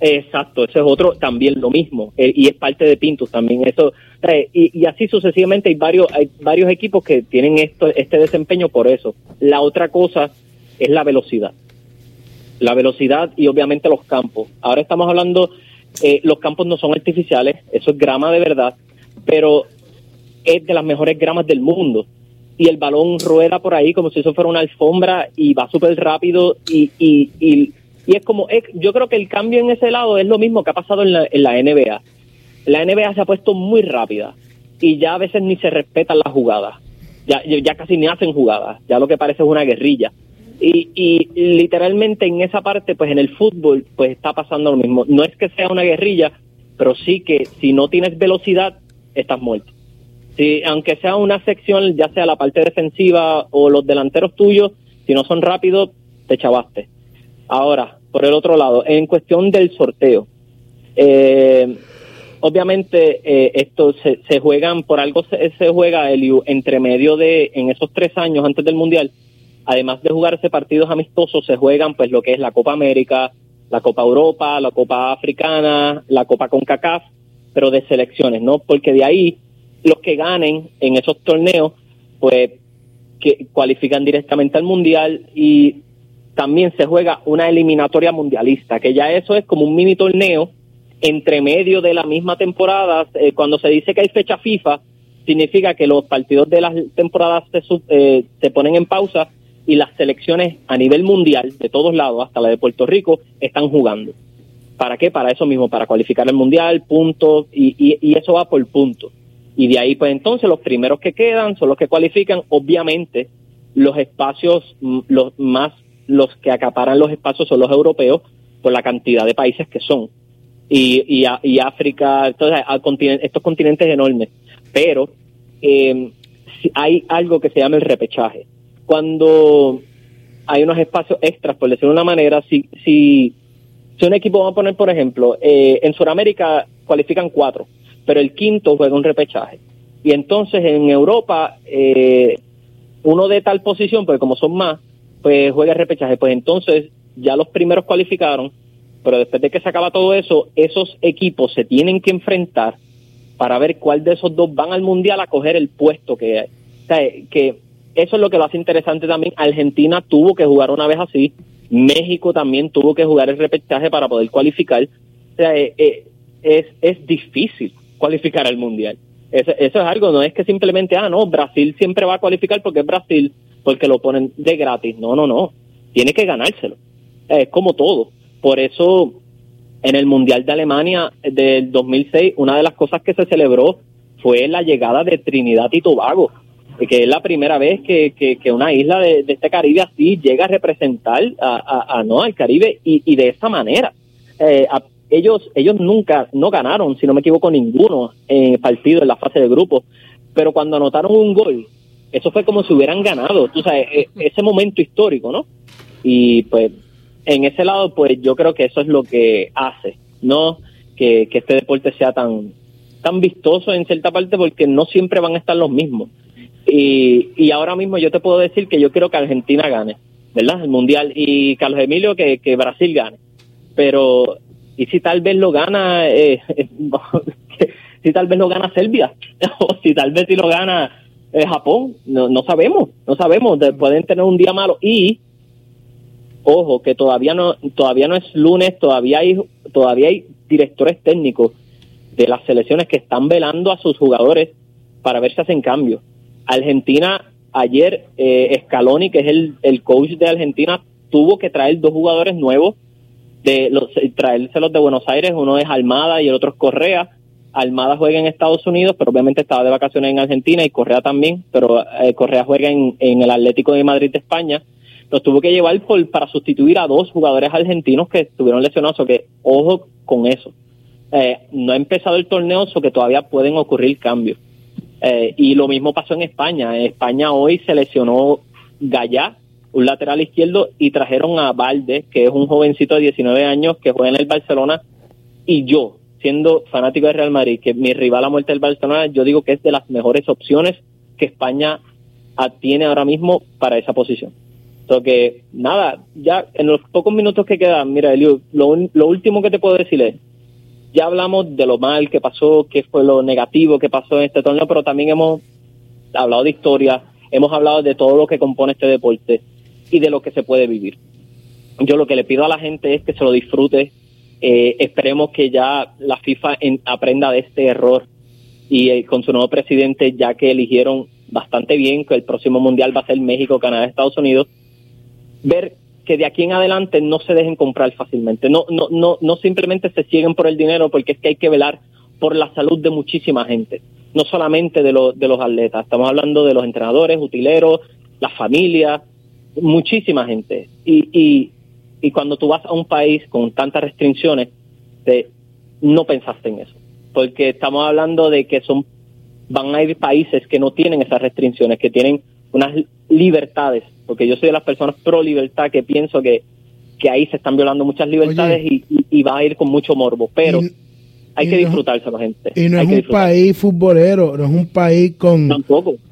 Exacto, ese es otro también lo mismo eh, y es parte de Pintus también eso eh, y, y, así sucesivamente hay varios hay varios equipos que tienen esto este desempeño por eso. La otra cosa es la velocidad, la velocidad y obviamente los campos. Ahora estamos hablando eh, los campos no son artificiales, eso es grama de verdad, pero es de las mejores gramas del mundo y el balón rueda por ahí como si eso fuera una alfombra y va súper rápido y, y, y, y, es como, yo creo que el cambio en ese lado es lo mismo que ha pasado en la, en la NBA. La NBA se ha puesto muy rápida y ya a veces ni se respetan las jugadas, ya, ya casi ni hacen jugadas, ya lo que parece es una guerrilla. Y, y literalmente en esa parte, pues en el fútbol, pues está pasando lo mismo. No es que sea una guerrilla, pero sí que si no tienes velocidad, estás muerto. Si, aunque sea una sección, ya sea la parte defensiva o los delanteros tuyos, si no son rápidos, te chavaste. Ahora, por el otro lado, en cuestión del sorteo, eh, obviamente eh, esto se, se, juegan, por algo se, se juega el entre medio de, en esos tres años antes del Mundial, además de jugarse partidos amistosos, se juegan pues lo que es la Copa América, la Copa Europa, la Copa Africana, la Copa CONCACAF, pero de selecciones, ¿no? Porque de ahí los que ganen en esos torneos, pues que cualifican directamente al Mundial y también se juega una eliminatoria mundialista, que ya eso es como un mini torneo entre medio de la misma temporada. Eh, cuando se dice que hay fecha FIFA, significa que los partidos de las temporadas se, eh, se ponen en pausa y las selecciones a nivel mundial, de todos lados, hasta la de Puerto Rico, están jugando. ¿Para qué? Para eso mismo, para cualificar el mundial, puntos, y, y, y eso va por puntos. Y de ahí, pues entonces, los primeros que quedan son los que cualifican. Obviamente, los espacios, los más, los que acaparan los espacios son los europeos por la cantidad de países que son. Y, y, y África, entonces, continente, estos continentes enormes. Pero eh, hay algo que se llama el repechaje. Cuando hay unos espacios extras, por decirlo de una manera, si, si, si un equipo, vamos a poner, por ejemplo, eh, en Sudamérica cualifican cuatro pero el quinto juega un repechaje. Y entonces en Europa, eh, uno de tal posición, porque como son más, pues juega el repechaje. Pues entonces ya los primeros cualificaron, pero después de que se acaba todo eso, esos equipos se tienen que enfrentar para ver cuál de esos dos van al mundial a coger el puesto que hay. O sea, que eso es lo que lo hace interesante también. Argentina tuvo que jugar una vez así, México también tuvo que jugar el repechaje para poder cualificar. O sea, eh, eh, es, es difícil cualificar al mundial. Eso, eso, es algo, no es que simplemente, ah, no, Brasil siempre va a cualificar porque es Brasil, porque lo ponen de gratis. No, no, no. Tiene que ganárselo. Es como todo. Por eso, en el Mundial de Alemania del 2006, una de las cosas que se celebró fue la llegada de Trinidad y Tobago, que es la primera vez que, que, una isla de, de, este Caribe así llega a representar a, no al Caribe y, y de esa manera. Eh, ellos ellos nunca no ganaron, si no me equivoco, ninguno en el partido en la fase de grupo, pero cuando anotaron un gol, eso fue como si hubieran ganado, tú sabes, e, ese momento histórico, ¿no? Y pues en ese lado, pues yo creo que eso es lo que hace, ¿no? Que, que este deporte sea tan tan vistoso en cierta parte porque no siempre van a estar los mismos. Y, y ahora mismo yo te puedo decir que yo quiero que Argentina gane, ¿verdad? El Mundial y Carlos Emilio que, que Brasil gane. Pero y si tal vez lo gana, eh, si tal vez lo gana Serbia, o si tal vez si lo gana eh, Japón, no, no sabemos, no sabemos, pueden tener un día malo y ojo que todavía no todavía no es lunes, todavía hay todavía hay directores técnicos de las selecciones que están velando a sus jugadores para ver si hacen cambios. Argentina ayer eh, Scaloni, que es el, el coach de Argentina, tuvo que traer dos jugadores nuevos de los, traérselos de Buenos Aires, uno es Almada y el otro es Correa. Almada juega en Estados Unidos, pero obviamente estaba de vacaciones en Argentina y Correa también, pero eh, Correa juega en, el Atlético de Madrid de España. Los tuvo que llevar por, para sustituir a dos jugadores argentinos que estuvieron lesionados, ojo con eso. Eh, no ha empezado el torneo, o que todavía pueden ocurrir cambios. Eh, y lo mismo pasó en España. En España hoy se lesionó Gallá, un lateral izquierdo, y trajeron a Valde, que es un jovencito de 19 años que juega en el Barcelona. Y yo, siendo fanático de Real Madrid, que mi rival a muerte del Barcelona, yo digo que es de las mejores opciones que España tiene ahora mismo para esa posición. Entonces, que nada, ya en los pocos minutos que quedan, mira, Elio, lo, lo último que te puedo decir es, ya hablamos de lo mal que pasó, qué fue lo negativo que pasó en este torneo, pero también hemos hablado de historia, hemos hablado de todo lo que compone este deporte y de lo que se puede vivir. Yo lo que le pido a la gente es que se lo disfrute. Eh, esperemos que ya la FIFA aprenda de este error y eh, con su nuevo presidente, ya que eligieron bastante bien que el próximo mundial va a ser México, Canadá, Estados Unidos, ver que de aquí en adelante no se dejen comprar fácilmente, no, no, no, no simplemente se siguen por el dinero, porque es que hay que velar por la salud de muchísima gente, no solamente de, de los atletas, estamos hablando de los entrenadores, utileros, las familias, muchísima gente. Y, y, y cuando tú vas a un país con tantas restricciones, te, no pensaste en eso, porque estamos hablando de que son van a ir países que no tienen esas restricciones, que tienen unas libertades, porque yo soy de las personas pro libertad que pienso que, que ahí se están violando muchas libertades y, va a ir con mucho morbo, pero hay que disfrutarse la gente. Y no es un país futbolero, no es un país con,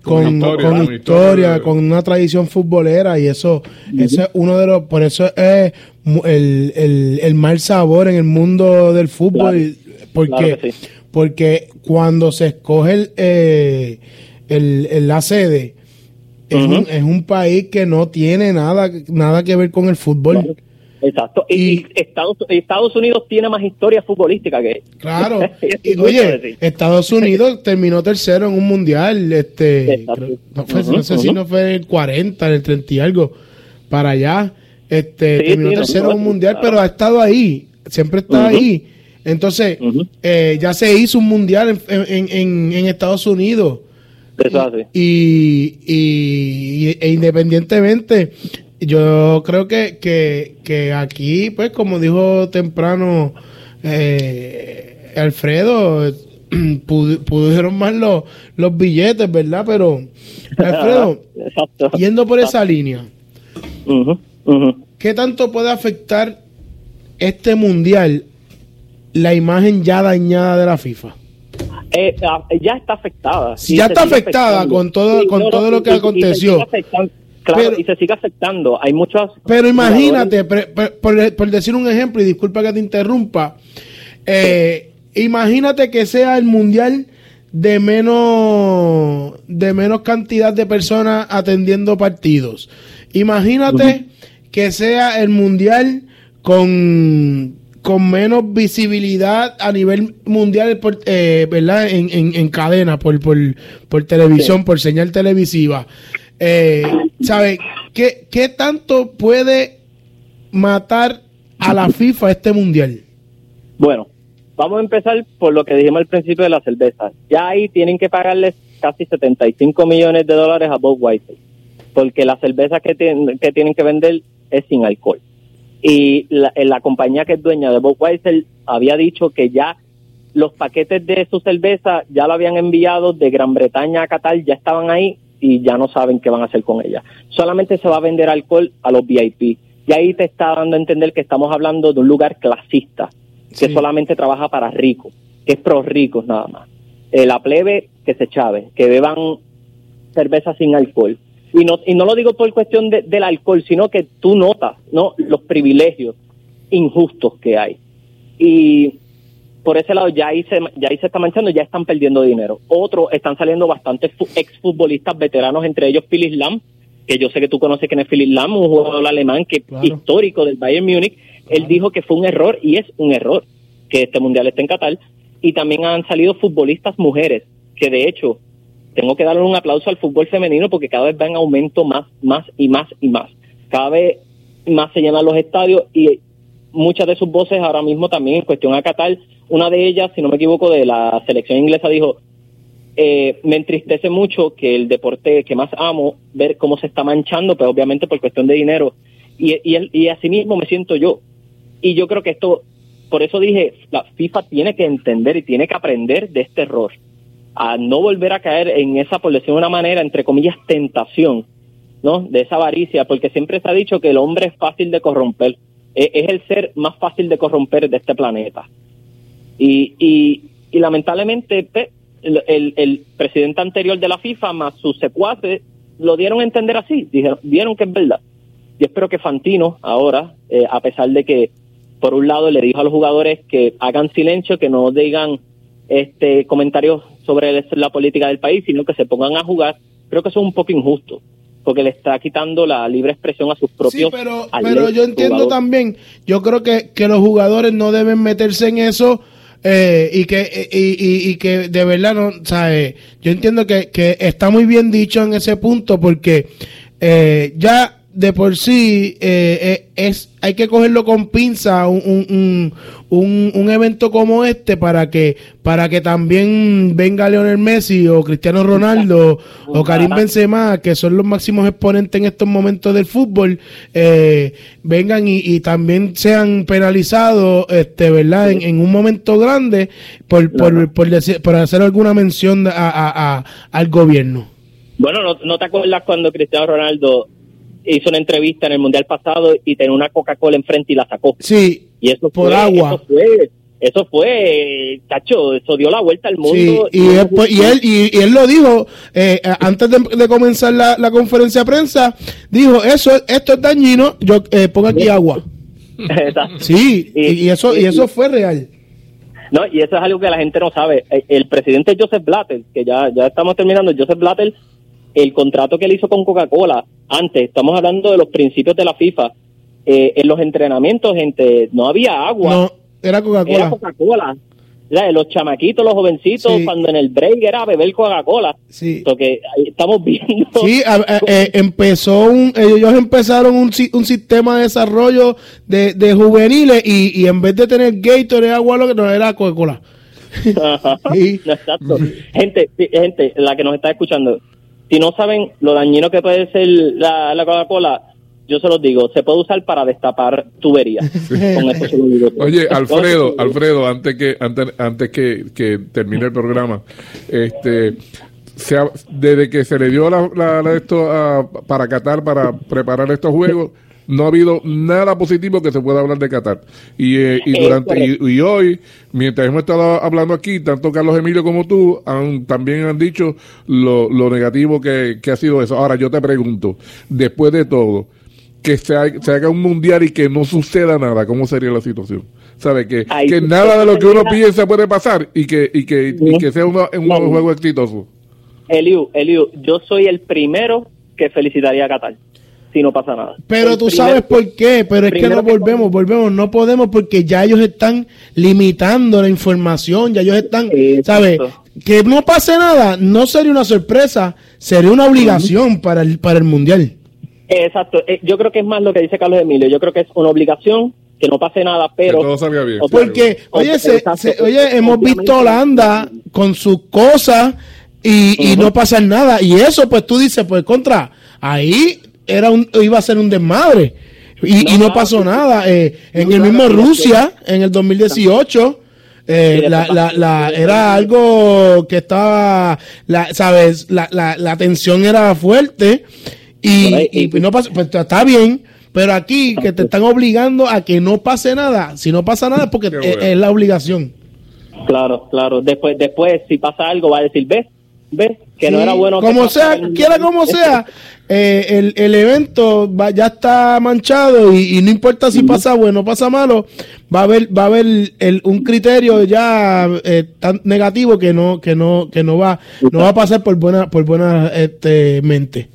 con, historia, con, una tradición futbolera y eso, es uno de los, por eso es el, el, el mal sabor en el mundo del fútbol, porque, porque cuando se escoge el, eh, el, la sede, es, un, es un país que no tiene nada, nada que ver con el fútbol. Exacto. Y, Estados, Estados Unidos tiene más historia futbolística que Claro. oye, Estados Unidos terminó tercero en un mundial. este No, sé si no fue el 40, el 30 y algo, para allá. Este, terminó tercero en un mundial, pero ha estado ahí. Siempre está ahí. Entonces, eh, ya se hizo un mundial en, en, en Estados Unidos. Y, y, e independientemente, yo creo que, que, aquí, pues, como dijo temprano eh, Alfredo, pudieron más los, los billetes, ¿verdad? Pero, Alfredo, yendo por esa línea, ¿qué tanto puede afectar este mundial la imagen ya dañada de la FIFA? Eh, ah, ya está afectada. ya está afectada con todo, con todo lo que aconteció. Claro, y se sigue afectando. Hay muchos. Pero imagínate, por, decir un ejemplo, y disculpa que te interrumpa, eh, imagínate que sea el mundial de menos de menos cantidad de personas atendiendo partidos. Imagínate que sea el mundial con con menos visibilidad a nivel mundial, eh, ¿verdad? En, en, cadena, por, por, televisión, por señal televisiva. Eh, ¿Sabe ¿Qué, qué tanto puede matar a la FIFA este mundial? Bueno, vamos a empezar por lo que dijimos al principio de la cerveza. Ya ahí tienen que pagarles casi 75 millones de dólares a Bob White, porque la cerveza que, que tienen que vender es sin alcohol y la, la compañía que es dueña de Budweiser había dicho que ya los paquetes de su cerveza ya lo habían enviado de Gran Bretaña a Qatar, ya estaban ahí y ya no saben qué van a hacer con ella. Solamente se va a vender alcohol a los VIP. Y ahí te está dando a entender que estamos hablando de un lugar clasista, que solamente trabaja para ricos, que es pro ricos nada más. Eh, la plebe que se chave, que beban cerveza sin alcohol. Y no, y no lo digo por cuestión del alcohol, sino que tú notas ¿no? los privilegios injustos que hay. Y por ese lado ya ahí, se, ya ahí se está manchando, ya están perdiendo dinero. Otros están saliendo bastantes exfutbolistas veteranos, entre ellos Philip Lam, que yo sé que tú conoces quién es Philip Lam, un jugador alemán que histórico del Bayern Múnich. Él dijo que fue un error y es un error que este mundial esté en Qatar. Y también han salido futbolistas mujeres, que de hecho tengo que darle un aplauso al fútbol femenino porque cada vez va en aumento más, más y más y más. Cada vez más se llenan los estadios y muchas de sus voces ahora mismo también en cuestión a Qatar, una de ellas, si no me equivoco, de la selección inglesa dijo, eh, me entristece mucho que el deporte que más amo, ver cómo se está manchando, pero pues obviamente por cuestión de dinero. Y, y, y así mismo me siento yo. Y yo creo que esto, por eso dije, la FIFA tiene que entender y tiene que aprender de este error a no volver a caer en esa, por decirlo de una manera, entre comillas, tentación, ¿no? De esa avaricia, porque siempre se ha dicho que el hombre es fácil de corromper, e- es el ser más fácil de corromper de este planeta. Y, y, y lamentablemente el, el- el presidente anterior de la FIFA más sus secuaces lo dieron a entender así, dijeron, vieron que es verdad. Y espero que Fantino ahora, eh, a pesar de que por un lado le dijo a los jugadores que hagan silencio, que no digan este comentarios sobre la política del país, sino que se pongan a jugar, creo que eso es un poco injusto, porque le está quitando la libre expresión a sus Sí, propios pero, atletas, pero yo entiendo jugadores. también, yo creo que, que los jugadores no deben meterse en eso eh, y que y, y- y que de verdad no, ¿sabes? Yo entiendo que, que está muy bien dicho en ese punto porque eh, ya de por sí eh, eh, es hay que cogerlo con pinza un, un, un, un- un evento como este para que para que también venga Leonel Messi o Cristiano Ronaldo o Karim Benzema que son los máximos exponentes en estos momentos del fútbol eh, vengan y, y también sean penalizados este verdad en, en un momento grande por por, por, decir- por hacer alguna mención a, a- a- al gobierno. Bueno, ¿no, no te acuerdas cuando Cristiano Ronaldo hizo una entrevista en el Mundial pasado y tenía una Coca-Cola enfrente y la sacó? sí Y eso por fue, agua. Eso fue, eso fue, chacho, eso dio la vuelta al Sí, mundo. y, él, pues, y él y, y él lo dijo eh, eh, antes de, de comenzar la, la conferencia de prensa dijo eso esto es dañino yo eh, pongo aquí agua Exacto. sí y, y eso y eso fue real No, y eso es algo que la gente no sabe. El, el presidente Joseph Blatter, que ya, ya estamos terminando, Joseph Blatter, el contrato que él hizo con Coca-Cola, antes, estamos hablando de los principios de la FIFA, eh, en los entrenamientos, gente, no había agua. no era Era Coca-Cola Coca-Cola. O sea, Los chamaquitos, los jovencitos, Sí. cuando en el break era beber Coca-Cola. Sí. Porque ahí estamos viendo. Sí, a- a- eh, empezó un, ellos empezaron un, un sistema de desarrollo de, de juveniles y, y en vez de tener Gatorade agua lo que no era Coca-Cola. Sí. Exacto. Gente, gente, la que nos está escuchando, si no saben lo dañino que puede ser la, la Coca-Cola, yo se los digo, se puede usar para destapar tuberías. Con eso. Oye, Alfredo, Alfredo, antes que antes, antes que, que termine el programa, este se ha- desde que se le dio la, la- la- esto a- para Qatar para preparar estos juegos no ha habido nada positivo que se pueda hablar de Qatar y, eh, y durante y, hoy mientras hemos estado hablando aquí tanto Carlos Emilio como tú han, también han dicho lo, lo negativo que, que ha sido eso ahora yo te pregunto después de todo que se, ha- se haga un mundial y que no suceda nada, ¿cómo sería la situación? ¿Sabe? Que, Ay, que sí, nada de lo que uno piensa puede pasar y que, y que, y que sea uno- un juego exitoso. Eliu, Eliu, yo soy el primero que felicitaría a Qatar si no pasa nada. Pero El tú sabes por qué, pero es que no volvemos, volvemos, no podemos porque ya ellos están limitando la información, ya ellos están, Exacto. ¿sabes? Que no pase nada, no sería una sorpresa, sería una obligación para el para el mundial. Exacto, eh, yo creo que es más lo que dice Carlos Emilio, yo creo que es una obligación que no pase nada, pero... que todo salga bien. Porque, oye, se- Exacto. se- oye, hemos visto Holanda con sus cosas y, y no pasa nada. Y eso, pues tú dices, pues contra, ahí era un, iba a ser un desmadre. Y y no, pasó nada. Eh, en el mismo Rusia, en el 2018, eh, la, era algo que estaba, la, ¿sabes? La, la, la tensión era fuerte y, Por ahí, y y- no pasó, pues está bien. Pero aquí que te están obligando a que no pase nada. Si no pasa nada es porque es, es la obligación. Claro, claro. Después, después, si pasa algo, va a decir, ves, ves, que no era bueno. Como sea, quiera como sea, eh, el, el evento va- ya está manchado y, y no importa si pasa bueno o pasa malo, va a haber, va a haber el- un criterio ya eh, tan negativo que no, que no, que no va, no va a pasar por buena, por buena este, mente.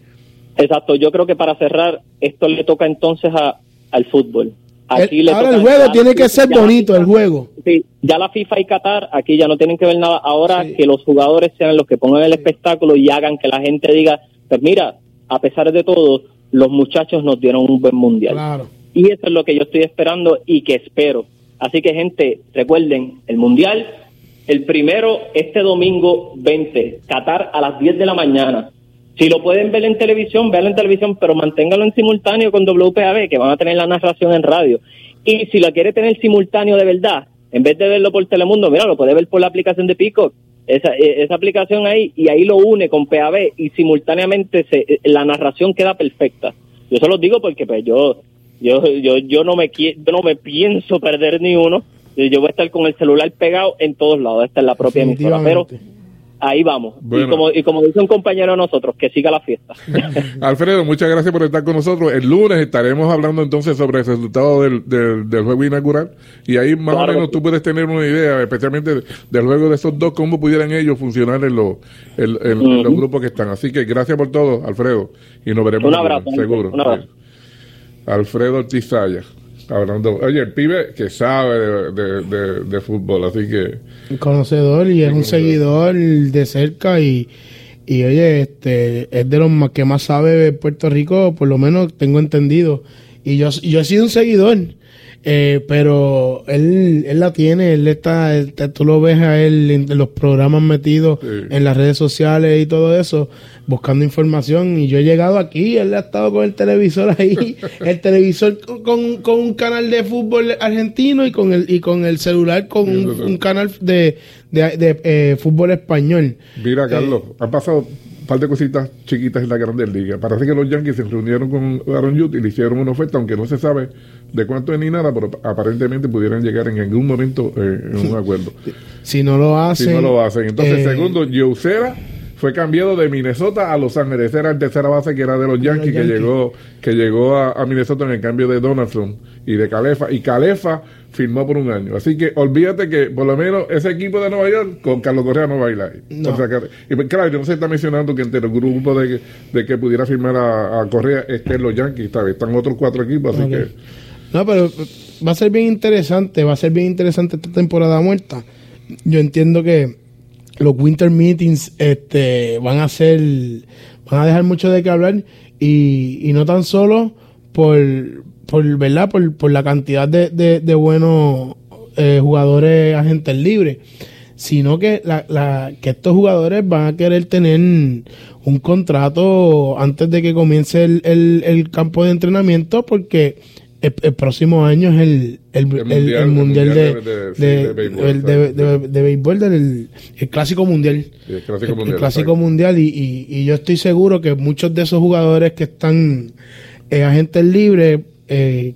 Exacto, yo creo que para cerrar, esto le toca entonces a, al fútbol. Aquí El- le ahora toca el juego tiene que ser ya bonito, FIFA- el juego. Sí, ya la FIFA y Qatar aquí ya no tienen que ver nada. Ahora Sí. que los jugadores sean los que pongan el espectáculo y hagan que la gente diga, pues mira, a pesar de todo, los muchachos nos dieron un buen mundial. Claro. Y eso es lo que yo estoy esperando y que espero. Así que, gente, recuerden, el Mundial, el primero este domingo 20, Qatar a las 10 de la mañana. Si lo pueden ver en televisión, véanlo en televisión, pero manténgalo en simultáneo con WPAB, que van a tener la narración en radio. Y si la quiere tener simultáneo de verdad, en vez de verlo por Telemundo, mira, lo puede ver por la aplicación de Pico. esa, eh, esa aplicación ahí y ahí lo une con PAB y simultáneamente se, eh, la narración queda perfecta. Yo se los digo porque pues yo yo yo yo no me yo no me pienso perder ni uno. Yo voy a estar con el celular pegado en todos lados, esta es la propia emisora, pero ahí vamos. Bueno. Y como y como dice un compañero de nosotros, que siga la fiesta. Alfredo, muchas gracias por estar con nosotros. El lunes estaremos hablando entonces sobre el resultado del, del, del juego inaugural y ahí más Claro o menos que tú puedes tener una idea, especialmente del juego de esos dos, cómo pudieran ellos funcionar en, los en- en- en los grupos que están. Así que gracias por todo, Alfredo, y nos veremos Un abrazo, lunes, seguro. un abrazo. Alfredo Ortiz Sayas, hablando, oye, el pibe que sabe de, de- de- de fútbol, así que conocedor y es un seguidor de cerca y, y oye, este es de los más que más sabe de Puerto Rico, por lo menos tengo entendido. Y yo, yo he sido un seguidor, eh, pero él, él la tiene, él está, él- tú lo ves a él en los programas metidos en las redes sociales y todo eso, buscando información. Y yo he llegado aquí, él ha estado con el televisor ahí, el televisor con, con- un canal de fútbol argentino y con el, y con el celular con un, un canal de, de, de, eh, fútbol español. Mira, Carlos, han pasado un par de cositas chiquitas en la Grandes Ligas. Parece que los Yankees se reunieron con Aaron Judge y le hicieron una oferta, aunque no se sabe de cuánto es ni nada, pero aparentemente pudieran llegar en algún momento eh, en un acuerdo. Si no lo hacen. si no lo hacen. Entonces, eh, segundo, Yosera fue cambiado de Minnesota a Los Ángeles. Ese era el tercera base que era de los Yankees, que Yankees. llegó que llegó a, a Minnesota en el cambio de Donaldson y de Calefa. Y Calefa firmó por un año. Así que olvídate que por lo menos ese equipo de Nueva York con Carlos Correa no baila ahí. No. O sea que- y pues, claro, no se está mencionando que entre el grupo de, que- de que pudiera firmar a, a Correa estén los Yankees. ¿sabes? Están otros cuatro equipos, así que... No, pero va a ser bien interesante, va a ser bien interesante esta temporada muerta. Yo entiendo que los winter meetings este, van a ser, van a dejar mucho de qué hablar y, y no tan solo por, por verdad, por, por la cantidad de, de, de buenos eh, jugadores agentes libres, sino que la, la, que estos jugadores van a querer tener un contrato antes de que comience el, el, el campo de entrenamiento porque el, el próximo año es el, el, mundial, mundial de, de- de- sí, de- de béisbol, el de- de- de béisbol del el clásico mundial. Sí, el Clásico Mundial, clásico y, y- y yo estoy seguro que muchos de esos jugadores que están eh, agentes libres eh,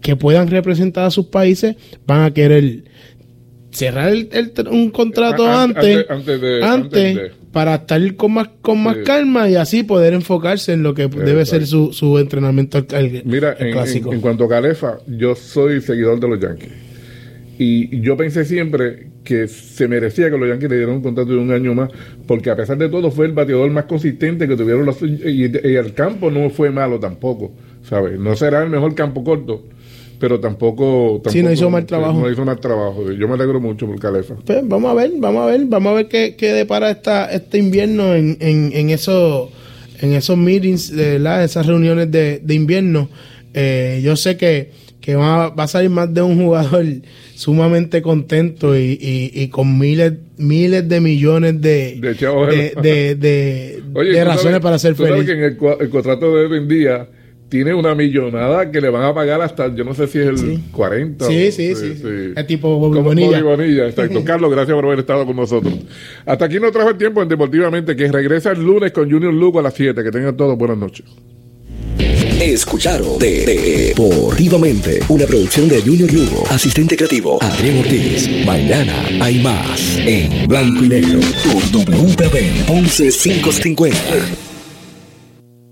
que puedan representar a sus países van a querer cerrar el- el- un contrato antes- antes de- antes antes de- para estar con más con más Sí. calma y así poder enfocarse en lo que debe ser su, su entrenamiento al, al- Mira, al en, clásico. en- en cuanto a Calefa, yo soy seguidor de los Yankees. Y yo pensé siempre que se merecía que los Yankees le dieran un contrato de un año más, porque a pesar de todo fue el bateador más consistente que tuvieron los... Y, y el campo no fue malo tampoco, ¿sabes? No será el mejor campo corto, pero tampoco... Sí, no tampoco- hizo mal trabajo. No hizo mal trabajo. Yo me alegro mucho por Calefa. Pues, vamos a ver, vamos a ver, vamos a ver qué, qué depara esta, este invierno en, en, en esos en esos meetings, de esas reuniones de, de invierno. Eh, yo sé que, que va, va a salir más de un jugador sumamente contento y, y, y con miles miles de millones de, De de, de, de- Oye, de ¿tú razones sabes- para ser sabes feliz. que en el, el contrato de hoy en día tiene una millonada que le van a pagar hasta, yo no sé si es el 40. Sí, o- sí, sí. Es tipo Bobby Como Bonilla. Bobby Bonilla, exacto. Carlos, gracias por haber estado con nosotros. Hasta aquí nos trajo el tiempo en Deportivamente, que regresa el lunes con Junior Lugo a las 7. Que tengan todos buenas noches. Escucharon de Deportivamente, una producción de Junior Lugo, asistente creativo Adrián Ortiz. Mañana hay más en blanco y negro por WPB 11550.